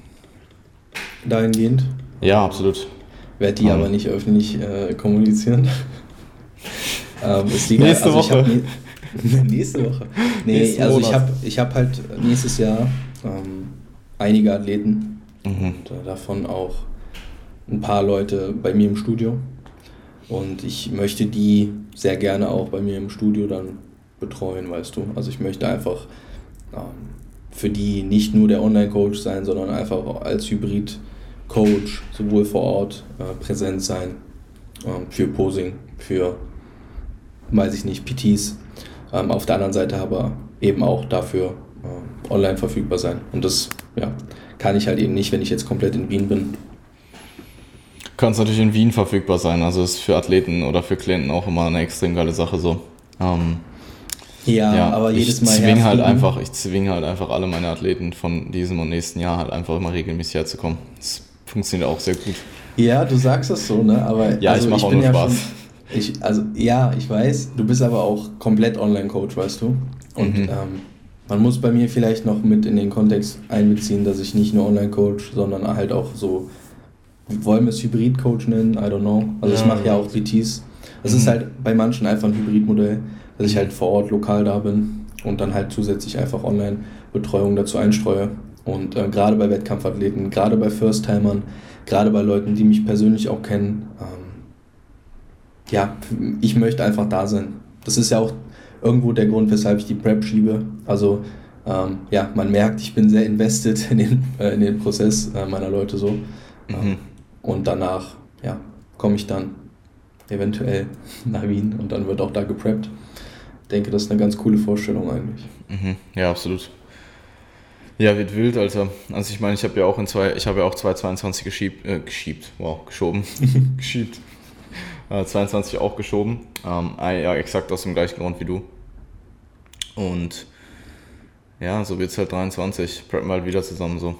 dahingehend. Ja, absolut. Werde die um. aber nicht öffentlich äh, kommunizieren. ähm, nächste also Woche. Nie, nächste Woche. Nee, Nächsten also Monat. ich habe ich hab halt nächstes Jahr ähm, einige Athleten mhm. und äh, davon auch ein paar Leute bei mir im Studio. Und ich möchte die sehr gerne auch bei mir im Studio dann betreuen, weißt du. Also ich möchte einfach ähm, für die nicht nur der Online-Coach sein, sondern einfach als Hybrid-Coach sowohl vor Ort äh, präsent sein, ähm, für Posing, für, weiß ich nicht, PTs. Ähm, auf der anderen Seite aber eben auch dafür äh, online verfügbar sein. Und das ja, kann ich halt eben nicht, wenn ich jetzt komplett in Wien bin kann es natürlich in Wien verfügbar sein. Also ist für Athleten oder für Klienten auch immer eine extrem geile Sache so. Ähm, ja, ja, aber jedes Mal. Ich zwinge halt einfach, ich zwinge halt einfach alle meine Athleten von diesem und nächsten Jahr halt einfach immer regelmäßig herzukommen. Das funktioniert auch sehr gut. Ja, du sagst das so, ne? Aber ja, also ich mache auch nur Spaß. schon, ich, also ja, ich weiß. Du bist aber auch komplett Online-Coach, weißt du. Und mhm. ähm, man muss bei mir vielleicht noch mit in den Kontext einbeziehen, dass ich nicht nur Online-Coach, sondern halt auch so wollen wir es Hybrid-Coach nennen? I don't know. Also ja, ich mache ja auch PTs. Es mhm. ist halt bei manchen einfach ein Hybridmodell, dass ich halt vor Ort lokal da bin und dann halt zusätzlich einfach Online-Betreuung dazu einstreue. Und äh, gerade bei Wettkampfathleten, gerade bei First-Timern, gerade bei Leuten, die mich persönlich auch kennen, ähm, ja, ich möchte einfach da sein. Das ist ja auch irgendwo der Grund, weshalb ich die Prep schiebe. Also ähm, ja, man merkt, ich bin sehr invested in den, äh, in den Prozess äh, meiner Leute so. Mhm. Und danach, ja, komme ich dann eventuell nach Wien und dann wird auch da gepreppt. Ich denke, das ist eine ganz coole Vorstellung eigentlich. Mhm. Ja, absolut. Ja, wird wild, Alter. Also ich meine, ich habe ja auch in zwei, ich habe ja auch 2022 geschiebt, äh, geschiebt, wow, geschoben. geschiebt. Äh, 22 auch geschoben. Ähm, ja, exakt aus dem gleichen Grund wie du. Und ja, so wird es halt 23. Preppen wir halt wieder zusammen so.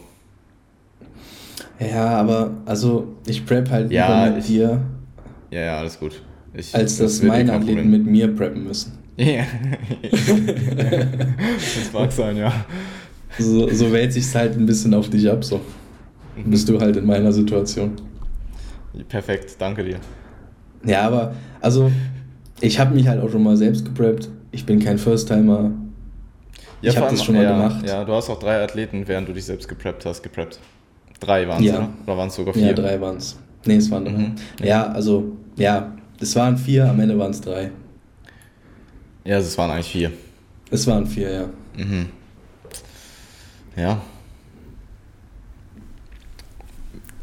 Ja, aber also ich prep halt ja, lieber mit ich, dir. Ja, ja, alles gut. Ich, als das dass meine Athleten mit mir preppen müssen. Ja. das mag sein, ja. So, so wälzt sich halt ein bisschen auf dich ab, so. Mhm. Bist du halt in meiner Situation. Perfekt, danke dir. Ja, aber also ich habe mich halt auch schon mal selbst gepreppt. Ich bin kein First-Timer. Ja, ich habe das schon mal ja, gemacht. Ja, du hast auch drei Athleten, während du dich selbst gepreppt hast, gepreppt. Drei waren es, ja. oder? Oder waren es sogar vier? Ja, drei waren es. Nee, es waren drei. Mhm. Ja, also, ja, es waren vier, am Ende waren es drei. Ja, es waren eigentlich vier. Es waren vier, ja. Mhm. Ja.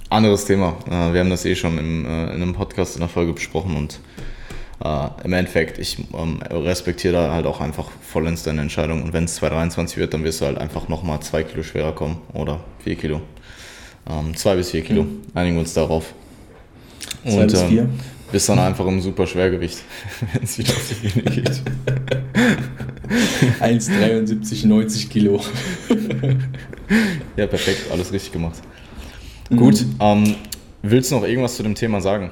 Anderes Thema. Äh, wir haben das eh schon im, äh, in einem Podcast in der Folge besprochen und äh, im Endeffekt, ich ähm, respektiere da halt auch einfach vollends deine Entscheidung. Und wenn es 223 wird, dann wirst du halt einfach nochmal zwei Kilo schwerer kommen oder vier Kilo. Ähm, zwei bis vier Kilo. Mhm. Einigen wir uns darauf. Und, zwei bis ähm, vier. Ähm, bist dann einfach im super Schwergewicht, wenn es wieder auf die Bühne geht. 1,73, 90 Kilo. ja, perfekt, alles richtig gemacht. Mhm. Gut, ähm, willst du noch irgendwas zu dem Thema sagen?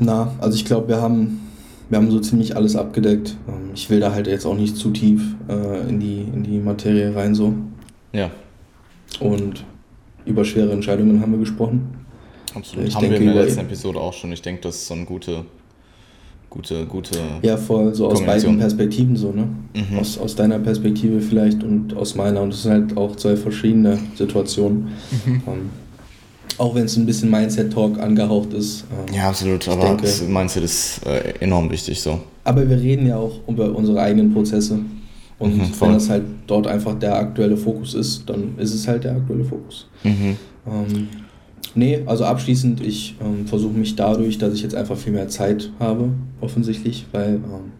Na, also ich glaube, wir haben, wir haben so ziemlich alles abgedeckt. Ähm, ich will da halt jetzt auch nicht zu tief äh, in, die, in die Materie rein so. Ja. Und über schwere Entscheidungen haben wir gesprochen. Absolut. Ich haben denke, wir in der letzten Episode auch schon. Ich denke, das ist so eine gute, gute, gute. Ja, voll, so aus beiden Perspektiven so, ne? Mhm. Aus, aus deiner Perspektive vielleicht und aus meiner. Und das sind halt auch zwei verschiedene Situationen. Mhm. Ähm, auch wenn es ein bisschen Mindset-Talk angehaucht ist. Ähm, ja, absolut, aber denke, Mindset ist äh, enorm wichtig so. Aber wir reden ja auch über unsere eigenen Prozesse. Und mhm, wenn das halt dort einfach der aktuelle Fokus ist, dann ist es halt der aktuelle Fokus. Mhm. Ähm, nee, also abschließend, ich ähm, versuche mich dadurch, dass ich jetzt einfach viel mehr Zeit habe, offensichtlich, weil ähm,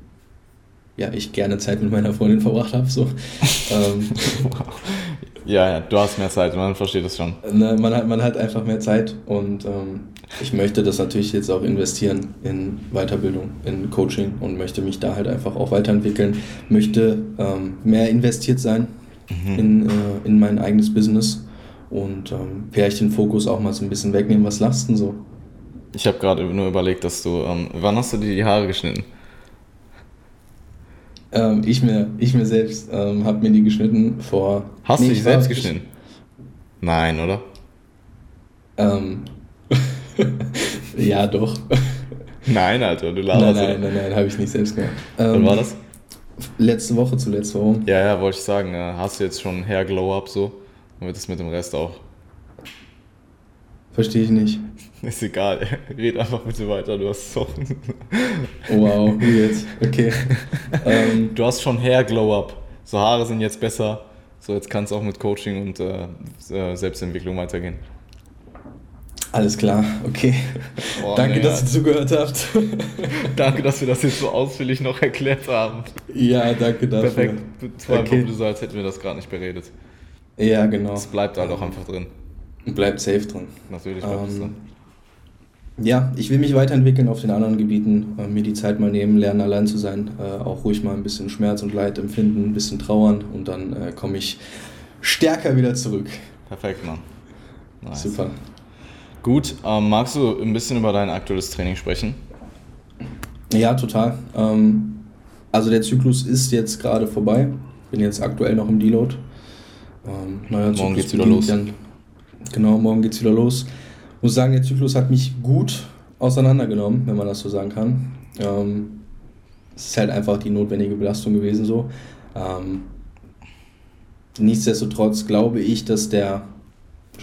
ja, ich gerne Zeit mit meiner Freundin verbracht habe. So. ähm, ja, ja, du hast mehr Zeit, man versteht das schon. Ne, man, hat, man hat einfach mehr Zeit und ähm, ich möchte das natürlich jetzt auch investieren in Weiterbildung, in Coaching und möchte mich da halt einfach auch weiterentwickeln, möchte ähm, mehr investiert sein mhm. in, äh, in mein eigenes Business und ähm, vielleicht den Fokus auch mal so ein bisschen wegnehmen, was lasten so. Ich habe gerade nur überlegt, dass du, ähm, wann hast du dir die Haare geschnitten? Ähm, ich, mir, ich mir selbst ähm, habe mir die geschnitten vor. Hast nee, du die selbst geschnitten? Nein, oder? Ähm. ja, doch. Nein, Alter, du laberst. Nein, nein, nein, nein, habe ich nicht selbst gemacht. Wann war ähm, das? Letzte Woche zuletzt, warum? Ja, ja, wollte ich sagen. Äh, hast du jetzt schon Hair Glow Up so? Dann wird es mit dem Rest auch. Verstehe ich nicht. Ist egal, red einfach bitte weiter, du hast es auch. wow, wie jetzt? Okay. Ähm, du hast schon Hair Glow Up. So Haare sind jetzt besser. So, jetzt kann es auch mit Coaching und äh, äh, Selbstentwicklung weitergehen. Alles klar, okay. Oh, Danke, nee, dass ihr zugehört habt. danke, dass wir das jetzt so ausführlich noch erklärt haben. Ja, danke dafür. Perfekt. Zwei okay. so, als hätten wir das gerade nicht beredet. Ja, genau. Es bleibt halt auch einfach drin. Bleibt safe drin. Natürlich bleibt es ähm, drin ja, ich will mich weiterentwickeln auf den anderen Gebieten, äh, mir die Zeit mal nehmen, lernen allein zu sein, äh, auch ruhig mal ein bisschen Schmerz und Leid empfinden, ein bisschen trauern und dann äh, komme ich stärker wieder zurück. Perfekt, Mann. Nice. Super. Gut, ähm, magst du ein bisschen über dein aktuelles Training sprechen? Ja, total. Ähm, also der Zyklus ist jetzt gerade vorbei. Bin jetzt aktuell noch im Deload. Ähm, morgen Zyklus geht's wieder los. Dann, genau, morgen geht's wieder los muss sagen, der Zyklus hat mich gut auseinandergenommen, wenn man das so sagen kann. Ähm, es ist halt einfach die notwendige Belastung gewesen so. Ähm, nichtsdestotrotz glaube ich, dass der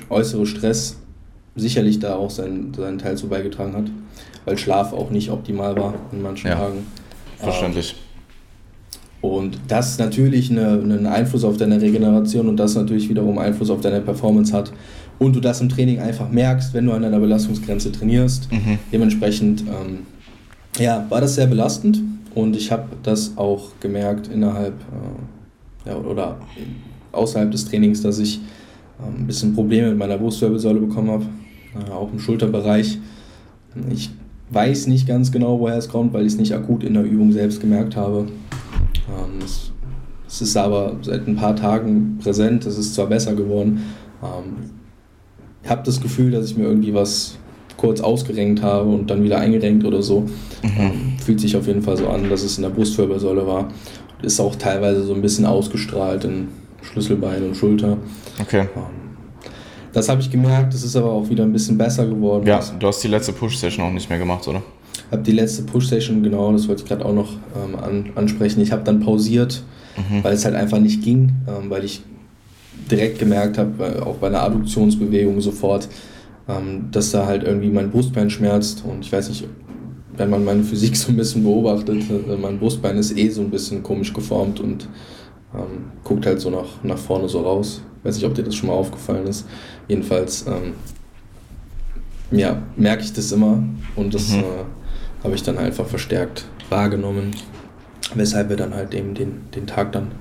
äußere Stress sicherlich da auch seinen, seinen Teil zu beigetragen hat, weil Schlaf auch nicht optimal war in manchen ja, Tagen. Verständlich. Ähm, und das natürlich eine, einen Einfluss auf deine Regeneration und das natürlich wiederum Einfluss auf deine Performance hat und du das im Training einfach merkst, wenn du an deiner Belastungsgrenze trainierst. Mhm. Dementsprechend ähm, ja, war das sehr belastend und ich habe das auch gemerkt innerhalb äh, ja, oder außerhalb des Trainings, dass ich äh, ein bisschen Probleme mit meiner Brustwirbelsäule bekommen habe, äh, auch im Schulterbereich. Ich weiß nicht ganz genau, woher es kommt, weil ich es nicht akut in der Übung selbst gemerkt habe. Ähm, es, es, ist aber seit ein paar Tagen präsent, es ist zwar besser geworden, ähm, habe das Gefühl, dass ich mir irgendwie was kurz ausgerenkt habe und dann wieder eingerenkt oder so. Mhm. Ähm, fühlt sich auf jeden Fall so an, dass es in der Brustwirbelsäule war. Ist auch teilweise so ein bisschen ausgestrahlt in Schlüsselbein und Schulter. Okay. Ähm, das habe ich gemerkt, es ist aber auch wieder ein bisschen besser geworden. Ja, du hast die letzte Push-Session auch nicht mehr gemacht, oder? Habe die letzte Push-Session, genau, das wollte ich gerade auch noch ähm, an, ansprechen. Ich habe dann pausiert, mhm. weil es halt einfach nicht ging, ähm, weil ich direkt gemerkt habe, äh, auch bei einer Adduktionsbewegung sofort, ähm, dass da halt irgendwie mein Brustbein schmerzt und ich weiß nicht, wenn man meine Physik so ein bisschen beobachtet, äh, mein Brustbein ist eh so ein bisschen komisch geformt und Ähm, guckt halt so nach, nach vorne so raus. Weiß nicht, ob dir das schon mal aufgefallen ist. Jedenfalls ähm, ja, merke ich das immer und das mhm. äh, habe ich dann einfach verstärkt wahrgenommen, weshalb wir dann halt eben den, den Tag dann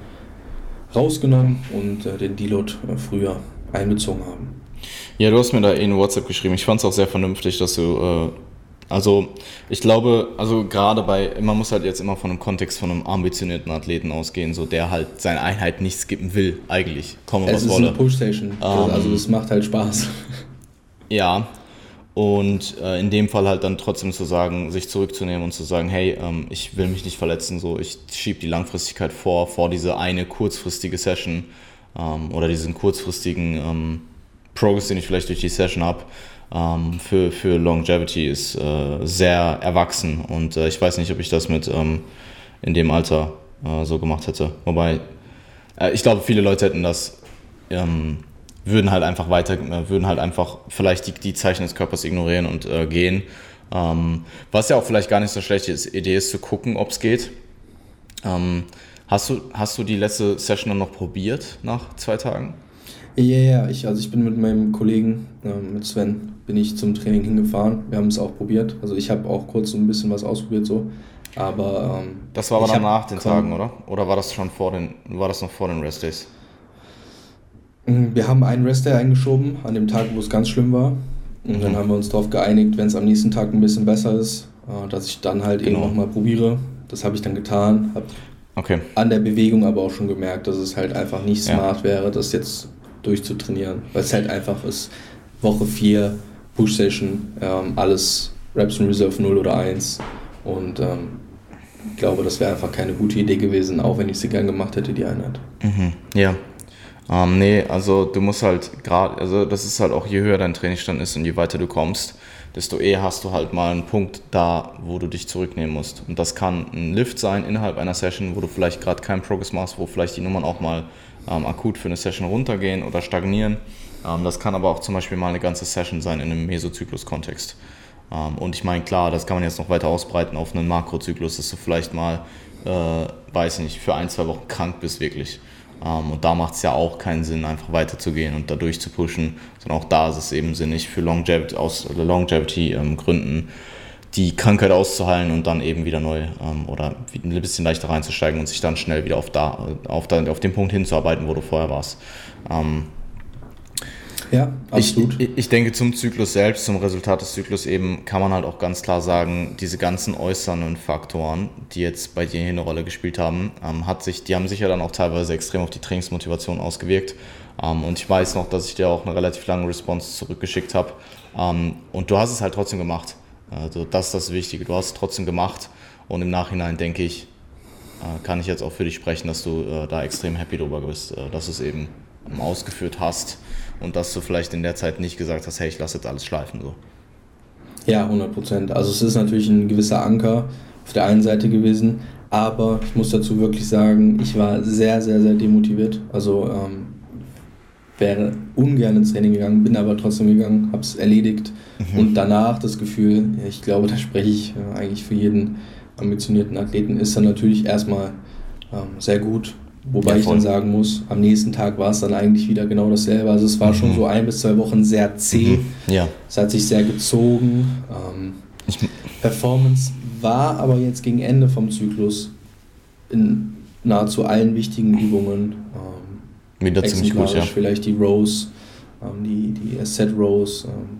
rausgenommen und äh, den Deload äh, früher einbezogen haben. Ja, du hast mir da eh in WhatsApp geschrieben. Ich fand es auch sehr vernünftig, dass du äh, also ich glaube, also gerade bei, man muss halt jetzt immer von einem Kontext von einem ambitionierten Athleten ausgehen, so der halt seine Einheit nicht skippen will, eigentlich. Komme es was wolle. Es ist eine Push-Station, ähm, also das macht halt Spaß. Ja, und äh, in dem Fall halt dann trotzdem zu sagen, sich zurückzunehmen und zu sagen, hey, ähm, ich will mich nicht verletzen, so ich schiebe die Langfristigkeit vor, vor diese eine kurzfristige Session ähm, oder diesen kurzfristigen ähm, Progress, den ich vielleicht durch die Session habe ähm, für, für Longevity ist äh, sehr erwachsen und äh, ich weiß nicht, ob ich das mit ähm, in dem Alter äh, so gemacht hätte. Wobei, äh, ich glaube, viele Leute hätten das, ähm, würden halt einfach weiter, äh, würden halt einfach vielleicht die, die Zeichen des Körpers ignorieren und äh, gehen. Ähm, was ja auch vielleicht gar nicht so schlecht ist, Idee ist zu gucken, ob es geht. Ähm, hast, du, hast du die letzte Session dann noch probiert nach zwei Tagen? Ja, ja, ich, also ich bin mit meinem Kollegen, äh, mit Sven, bin ich zum Training hingefahren. Wir haben es auch probiert. Also ich habe auch kurz so ein bisschen was ausprobiert so. Aber ähm, das war aber dann nach den Tagen, oder? Oder war das schon vor den, war das noch vor den Rest Days? Mm, wir haben einen Rest Day eingeschoben an dem Tag, wo es ganz schlimm war. Und mhm. dann haben wir uns darauf geeinigt, wenn es am nächsten Tag ein bisschen besser ist, äh, dass ich dann halt genau. eben nochmal probiere. Das habe ich dann getan. Habe okay. an der Bewegung aber auch schon gemerkt, dass es halt einfach nicht smart ja. wäre, das jetzt durchzutrainieren. Weil es halt einfach ist, Woche 4 Push Session, ähm, alles Reps in Reserve 0 oder 1. Und ähm, ich glaube, das wäre einfach keine gute Idee gewesen, auch wenn ich sie gern gemacht hätte, die Einheit. Mhm, ja. Ähm, nee, also du musst halt gerade, also das ist halt auch, je höher dein Trainingsstand ist und je weiter du kommst, desto eher hast du halt mal einen Punkt da, wo du dich zurücknehmen musst. Und das kann ein Lift sein innerhalb einer Session, wo du vielleicht gerade keinen Progress machst, wo vielleicht die Nummern auch mal ähm, akut für eine Session runtergehen oder stagnieren. Ähm, das kann aber auch zum Beispiel mal eine ganze Session sein in einem Mesozyklus-Kontext. Ähm, und ich meine, klar, das kann man jetzt noch weiter ausbreiten auf einen Makrozyklus, dass du vielleicht mal, äh, weiß nicht, für ein, zwei Wochen krank bist wirklich. Ähm, und da macht es ja auch keinen Sinn, einfach weiterzugehen und da durchzupushen, sondern auch da ist es eben sinnig für Longevity, aus Longevity-Gründen ähm, die Krankheit auszuheilen und dann eben wieder neu ähm, oder ein bisschen leichter reinzusteigen und sich dann schnell wieder auf, da, auf, da, auf den Punkt hinzuarbeiten, wo du vorher warst. Ja, absolut. Ich, ich, denke, zum Zyklus selbst, zum Resultat des Zyklus eben, kann man halt auch ganz klar sagen, diese ganzen äußeren Faktoren, die jetzt bei dir hier eine Rolle gespielt haben, ähm, hat sich, die haben sich ja dann auch teilweise extrem auf die Trainingsmotivation ausgewirkt. Ähm, und ich weiß noch, dass ich dir auch eine relativ lange Response zurückgeschickt habe. Ähm, und du hast es halt trotzdem gemacht. Also das ist das Wichtige. Du hast es trotzdem gemacht. Und im Nachhinein denke ich, äh, kann ich jetzt auch für dich sprechen, dass du äh, da extrem happy drüber bist, äh, dass du es eben ausgeführt hast und dass du vielleicht in der Zeit nicht gesagt hast, hey, ich lasse jetzt alles schleifen. So. Ja, 100 Prozent. Also es ist natürlich ein gewisser Anker auf der einen Seite gewesen, aber ich muss dazu wirklich sagen, ich war sehr, sehr, sehr demotiviert. Also ähm, wäre ungern ins Training gegangen, bin aber trotzdem gegangen, habe es erledigt mhm. und danach das Gefühl, ich glaube, da spreche ich äh, eigentlich für jeden ambitionierten Athleten, ist dann natürlich erstmal ähm, sehr gut Wobei ja, ich dann sagen muss, am nächsten Tag war es dann eigentlich wieder genau dasselbe. Also es war mhm. schon so ein bis zwei Wochen sehr zäh. Mhm. Ja. Es hat sich sehr gezogen. Ähm, Performance war aber jetzt gegen Ende vom Zyklus in nahezu allen wichtigen Übungen. Ähm, wieder ziemlich gut, ja. Vielleicht die Rows, ähm, die, die Set Rows ähm,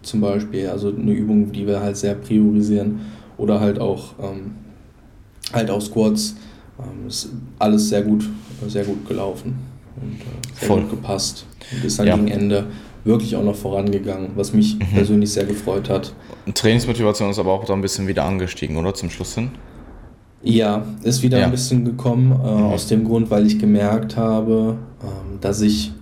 zum Beispiel. Also eine Übung, die wir halt sehr priorisieren. Oder halt auch, ähm, halt auch Squats ähm, ist alles sehr gut, sehr gut gelaufen und äh, sehr Voll. gut gepasst. Und ist dann ja. gegen Ende wirklich auch noch vorangegangen, was mich mhm. persönlich sehr gefreut hat. Trainingsmotivation ist aber auch da ein bisschen wieder angestiegen, oder? Zum Schluss hin? Ja, ist wieder ja. ein bisschen gekommen, äh, mhm. aus dem Grund, weil ich gemerkt habe, äh, dass ich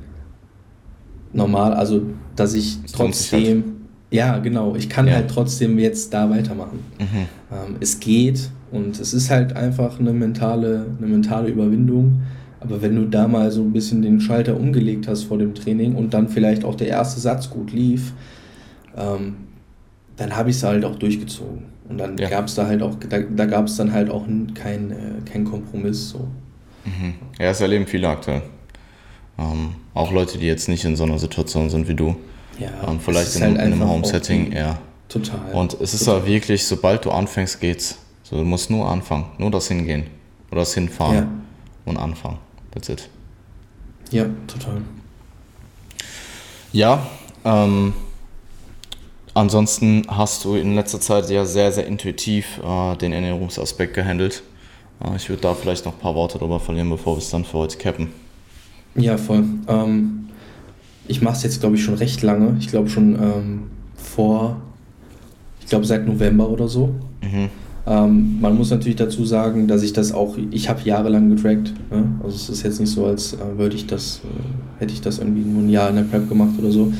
normal, also dass ich trotzdem, ja genau, ich kann ja. halt trotzdem jetzt da weitermachen. Mhm. Ähm, es geht, und es ist halt einfach eine mentale, eine mentale Überwindung. Aber wenn du da mal so ein bisschen den Schalter umgelegt hast vor dem Training und dann vielleicht auch der erste Satz gut lief, ähm, dann habe ich es halt auch durchgezogen. Und dann ja. gab es da halt auch, da, da gab es dann halt auch keinen äh, kein Kompromiss. So. Mhm. Ja, das erleben viele aktuell. Ähm, auch Leute, die jetzt nicht in so einer Situation sind wie du. Ja, ähm, vielleicht in, halt in einem Home-Setting, ja. Total. Und es ist aber wirklich, sobald du anfängst, geht's. So, du musst nur anfangen, nur das Hingehen oder das Hinfahren Ja. und anfangen. That's it. Ja, total. Ja, ähm, ansonsten hast du in letzter Zeit ja sehr, sehr intuitiv äh, den Ernährungsaspekt gehandelt. Äh, ich würde da vielleicht noch ein paar Worte drüber verlieren, bevor wir es dann für heute cappen. Ja, voll. Ähm, ich mache es jetzt, glaube ich, schon recht lange. Ich glaube schon ähm, vor, ich glaube seit November oder so. Mhm. Ähm, man muss natürlich dazu sagen, dass ich das auch, ich habe jahrelang getrackt. Ne? Also es ist jetzt nicht so, als äh, würde ich das, äh, hätte ich das irgendwie nur ein Jahr in der Prep gemacht oder so.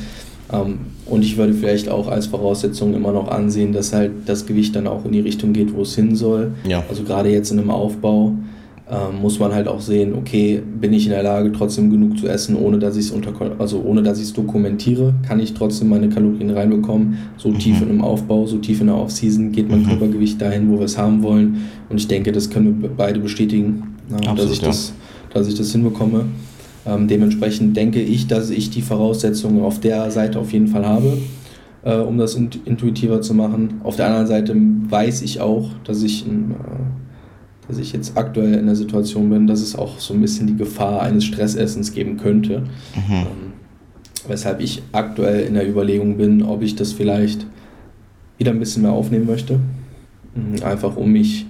Ähm, und ich würde vielleicht auch als Voraussetzung immer noch ansehen, dass halt das Gewicht dann auch in die Richtung geht, wo es hin soll. Ja. Also gerade jetzt in einem Aufbau ähm, muss man halt auch sehen, okay, bin ich in der Lage, trotzdem genug zu essen, ohne dass ich es unter, also ohne dass ich es dokumentiere, kann ich trotzdem meine Kalorien reinbekommen. So Mhm. tief in einem Aufbau, so tief in der Offseason geht mein Mhm. Körpergewicht dahin, wo wir es haben wollen. Und ich denke, das können wir beide bestätigen, äh, dass, Absolut, ich ja. das, dass ich das hinbekomme. Ähm, dementsprechend denke ich, dass ich die Voraussetzungen auf der Seite auf jeden Fall habe, äh, um das int intuitiver zu machen. Auf der anderen Seite weiß ich auch, dass ich, ähm, äh, dass ich jetzt aktuell in der Situation bin, dass es auch so ein bisschen die Gefahr eines Stressessens geben könnte. Mhm. Ähm, weshalb ich aktuell in der Überlegung bin, ob ich das vielleicht wieder ein bisschen mehr aufnehmen möchte. Mhm, Einfach um mich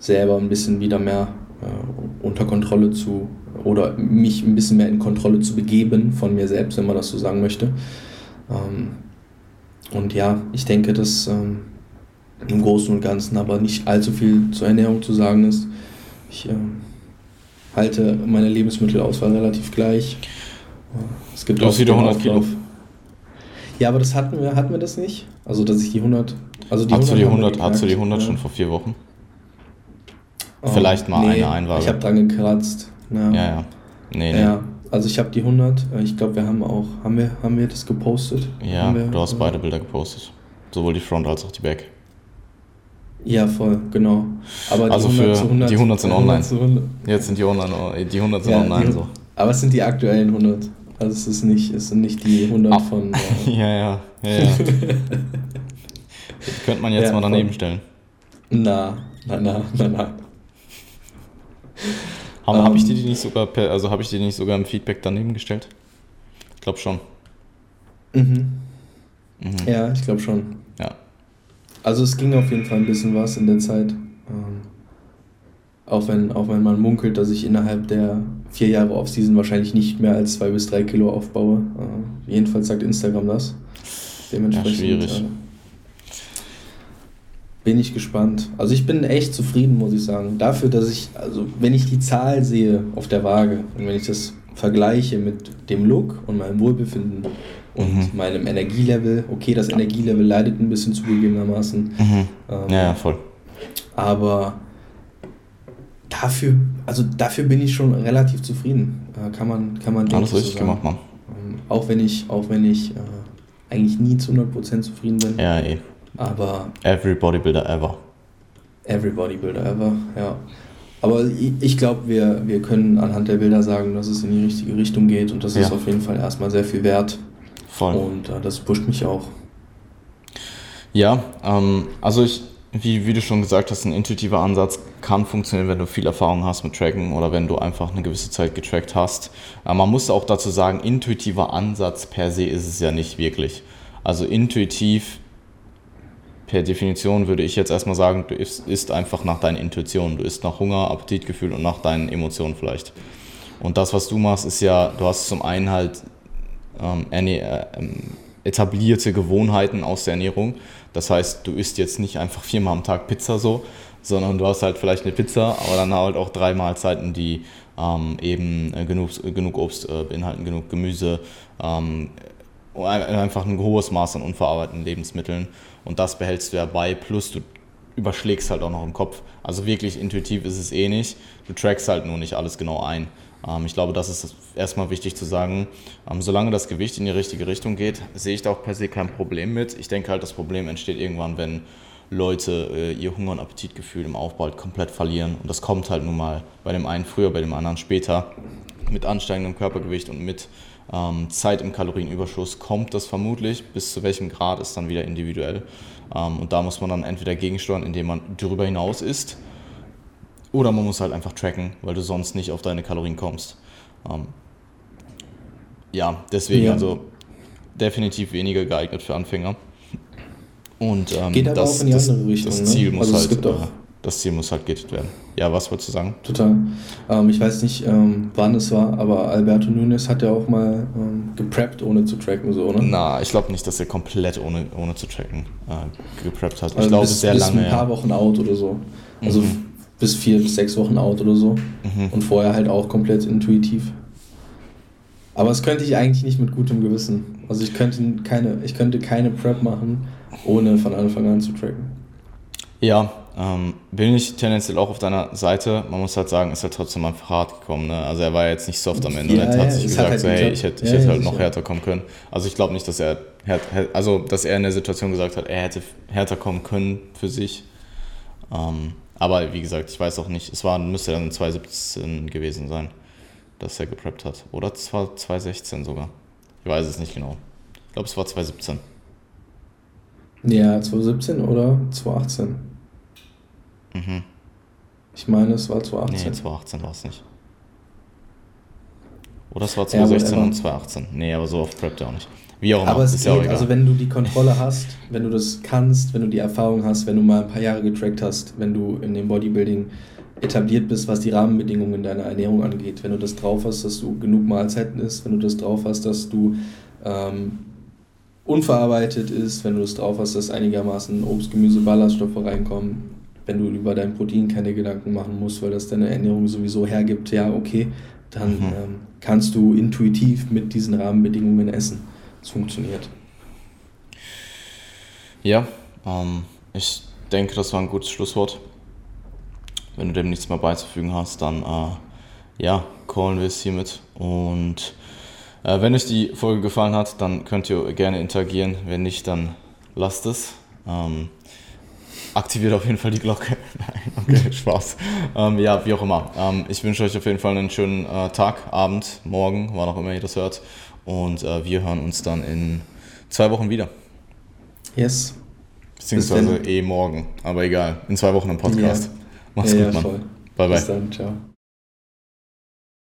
selber ein bisschen wieder mehr äh, unter Kontrolle zu oder mich ein bisschen mehr in Kontrolle zu begeben von mir selbst, wenn man das so sagen möchte. Ähm, und ja, ich denke, dass ähm, im Großen und Ganzen aber nicht allzu viel zur Ernährung zu sagen ist. Ich ähm, halte meine Lebensmittelauswahl relativ gleich. Es gibt Du hast auch wieder den 100 Kilo. Ja, aber das hatten wir, hatten wir das nicht? Also, dass ich die 100. Also Hast du die haben wir 100, hast du die geknackt, 100 ja. schon vor vier Wochen? Oh, Vielleicht mal eine Einwaage. Ich habe dran gekratzt. Ja, Ja, ja. Nee, nee. Ja, also ich habe die 100. äh, Ich glaube, wir haben auch. Haben wir, haben wir das gepostet? Ja, wir, du hast äh, beide Bilder gepostet. Sowohl die Front als auch die Back. Ja, voll, genau. Aber Also für- die 100 sind 100 online. zu 100. Jetzt sind die 100, die 100 sind Ja, online die- so. Aber es sind die aktuellen 100. Also es ist nicht, es sind nicht die 100 Ah. von. Äh, Ja, ja, ja, ja. Die könnte man jetzt Ja, mal daneben voll. stellen. na, na, na, na, na. Habe hab ich Ähm. dir die nicht sogar per, also habe ich dir nicht sogar im Feedback daneben gestellt? Ich glaube schon. Mhm. Mhm. Ja, ich glaube schon. Ja. Also es ging auf jeden Fall ein bisschen was in der Zeit. Ähm, auch, wenn, auch wenn man munkelt, dass ich innerhalb der vier Jahre Offseason wahrscheinlich nicht mehr als zwei bis drei Kilo aufbaue. Äh, jedenfalls sagt Instagram das. Dementsprechend schwierig. äh, bin ich gespannt. Also ich bin echt zufrieden, muss ich sagen. Dafür, dass ich, also wenn ich die Zahl sehe auf der Waage und wenn ich das vergleiche mit dem Look und meinem Wohlbefinden und Mhm. meinem Energielevel, okay, das Energielevel leidet ein bisschen zugegebenermaßen, Mhm. ähm, Ja, ja, voll. aber dafür, also dafür bin ich schon relativ zufrieden. Äh, kann man, kann man Alles ich, so richtig sagen. gemacht, Mann. Ähm, auch wenn ich, auch wenn ich äh, eigentlich nie zu 100% zufrieden bin, Ja, eh. aber Every Bodybuilder ever. every bodybuilder ever, ja. Aber ich, glaube, wir, wir können anhand der Bilder sagen, dass es in die richtige Richtung geht und das ist Ja. auf jeden Fall erstmal sehr viel wert Voll. und äh, das pusht mich auch. Ja, ähm, also ich, wie, wie du schon gesagt hast, ein intuitiver Ansatz kann funktionieren, wenn du viel Erfahrung hast mit Tracken oder wenn du einfach eine gewisse Zeit getrackt hast. Äh, man muss auch dazu sagen, intuitiver Ansatz per se ist es ja nicht wirklich. Also intuitiv per Definition würde ich jetzt erstmal sagen, du isst, isst einfach nach deinen Intuitionen. Du isst nach Hunger, Appetitgefühl und nach deinen Emotionen vielleicht. Und das, was du machst, ist ja, du hast zum einen halt ähm, äh, ähm, etablierte Gewohnheiten aus der Ernährung. Das heißt, du isst jetzt nicht einfach viermal am Tag Pizza so, sondern du hast halt vielleicht eine Pizza, aber dann halt auch drei Mahlzeiten, die ähm, eben äh, genug, genug Obst äh, beinhalten, genug Gemüse, ähm, ein- einfach ein hohes Maß an unverarbeiteten Lebensmitteln. Und das behältst du ja bei, plus du überschlägst halt auch noch im Kopf. Also wirklich intuitiv ist es eh nicht. Du trackst halt nur nicht alles genau ein. Ähm, ich glaube, das ist erstmal wichtig zu sagen. Ähm, solange das Gewicht in die richtige Richtung geht, sehe ich da auch per se kein Problem mit. Ich denke halt, das Problem entsteht irgendwann, wenn Leute äh, ihr Hunger- und Appetitgefühl im Aufbau halt komplett verlieren. Und das kommt halt nun mal bei dem einen früher, bei dem anderen später. Mit ansteigendem Körpergewicht und mit ähm, Zeit im Kalorienüberschuss kommt das vermutlich. Bis zu welchem Grad ist dann wieder individuell. Und da muss man dann entweder gegensteuern, indem man darüber hinaus isst. Oder man muss halt einfach tracken, weil du sonst nicht auf deine Kalorien kommst. Ähm, ja, deswegen Ja. also definitiv weniger geeignet für Anfänger. Und ähm, Geht aber das, auch in die das, andere Richtung, das ne? Ziel muss Also halt, äh, das Ziel muss halt getötet werden. Ja, was wolltest du sagen? Total. Ähm, ich weiß nicht, ähm, wann es war, aber Alberto Nunes hat ja auch mal ähm, gepreppt, ohne zu tracken, so, ne? Na, ich glaube nicht, dass er komplett ohne, ohne zu tracken äh, gepreppt hat. Ich Also glaube sehr bis lange. ein paar Ja. Wochen out oder so. Also Mhm. Bis vier sechs Wochen out oder so. Mhm. Und vorher halt auch komplett intuitiv. Aber das könnte ich eigentlich nicht mit gutem Gewissen. Also ich könnte keine, ich könnte keine Prep machen, ohne von Anfang an zu tracken. Ja, ähm, bin ich tendenziell auch auf deiner Seite. Man muss halt sagen, ist halt trotzdem einfach hart gekommen. Ne? Also er war jetzt nicht soft am Ende. Ja, und er ja, hat sich es gesagt, halt so, hey, ich hätte, ich Ja, hätte ja, halt noch sicher. härter kommen können. Also ich glaube nicht, dass er, also dass er in der Situation gesagt hat, er hätte härter kommen können für sich. Ähm, aber wie gesagt, ich weiß auch nicht, es war, müsste dann 2017 gewesen sein, dass er gepreppt hat. Oder es war 2016 sogar. Ich weiß es nicht genau. Ich glaube, es war 2017. Ja, 2017 oder 2018? Mhm. Ich meine, es war Nee, 2018. 2018 war es nicht. Oder es war Ja, 2016 whatever. und 2018. Nee, aber so oft preppt er auch nicht. Wie auch immer, Aber es ist geht, ja auch also wenn du die Kontrolle hast, wenn du das kannst, wenn du die Erfahrung hast, wenn du mal ein paar Jahre getrackt hast, wenn du in dem Bodybuilding etabliert bist, was die Rahmenbedingungen deiner Ernährung angeht, wenn du das drauf hast, dass du genug Mahlzeiten isst, wenn du das drauf hast, dass du ähm, unverarbeitet isst, wenn du das drauf hast, dass einigermaßen Obst, Gemüse, Ballaststoffe reinkommen, wenn du über dein Protein keine Gedanken machen musst, weil das deine Ernährung sowieso hergibt, ja, okay, dann Mhm. ähm, kannst du intuitiv mit diesen Rahmenbedingungen essen. Es funktioniert. ja, ähm, ich denke, das war ein gutes Schlusswort. Wenn du dem nichts mehr beizufügen hast, dann äh, ja, callen wir es hiermit. Und äh, wenn euch die Folge gefallen hat, dann könnt ihr gerne interagieren. Wenn nicht, dann lasst es. Ähm, aktiviert auf jeden Fall die Glocke. Nein, okay, Spaß. Ähm, ja, wie auch immer. Ähm, ich wünsche euch auf jeden Fall einen schönen äh, Tag, Abend, Morgen, wann auch immer ihr das hört. Und äh, wir hören uns dann in zwei Wochen wieder. Yes. Beziehungsweise eh morgen. Aber egal. In zwei Wochen im Podcast. Ja. Mach's ja, gut, ja, Mann. voll. Bye, bye. Bis dann. Ciao.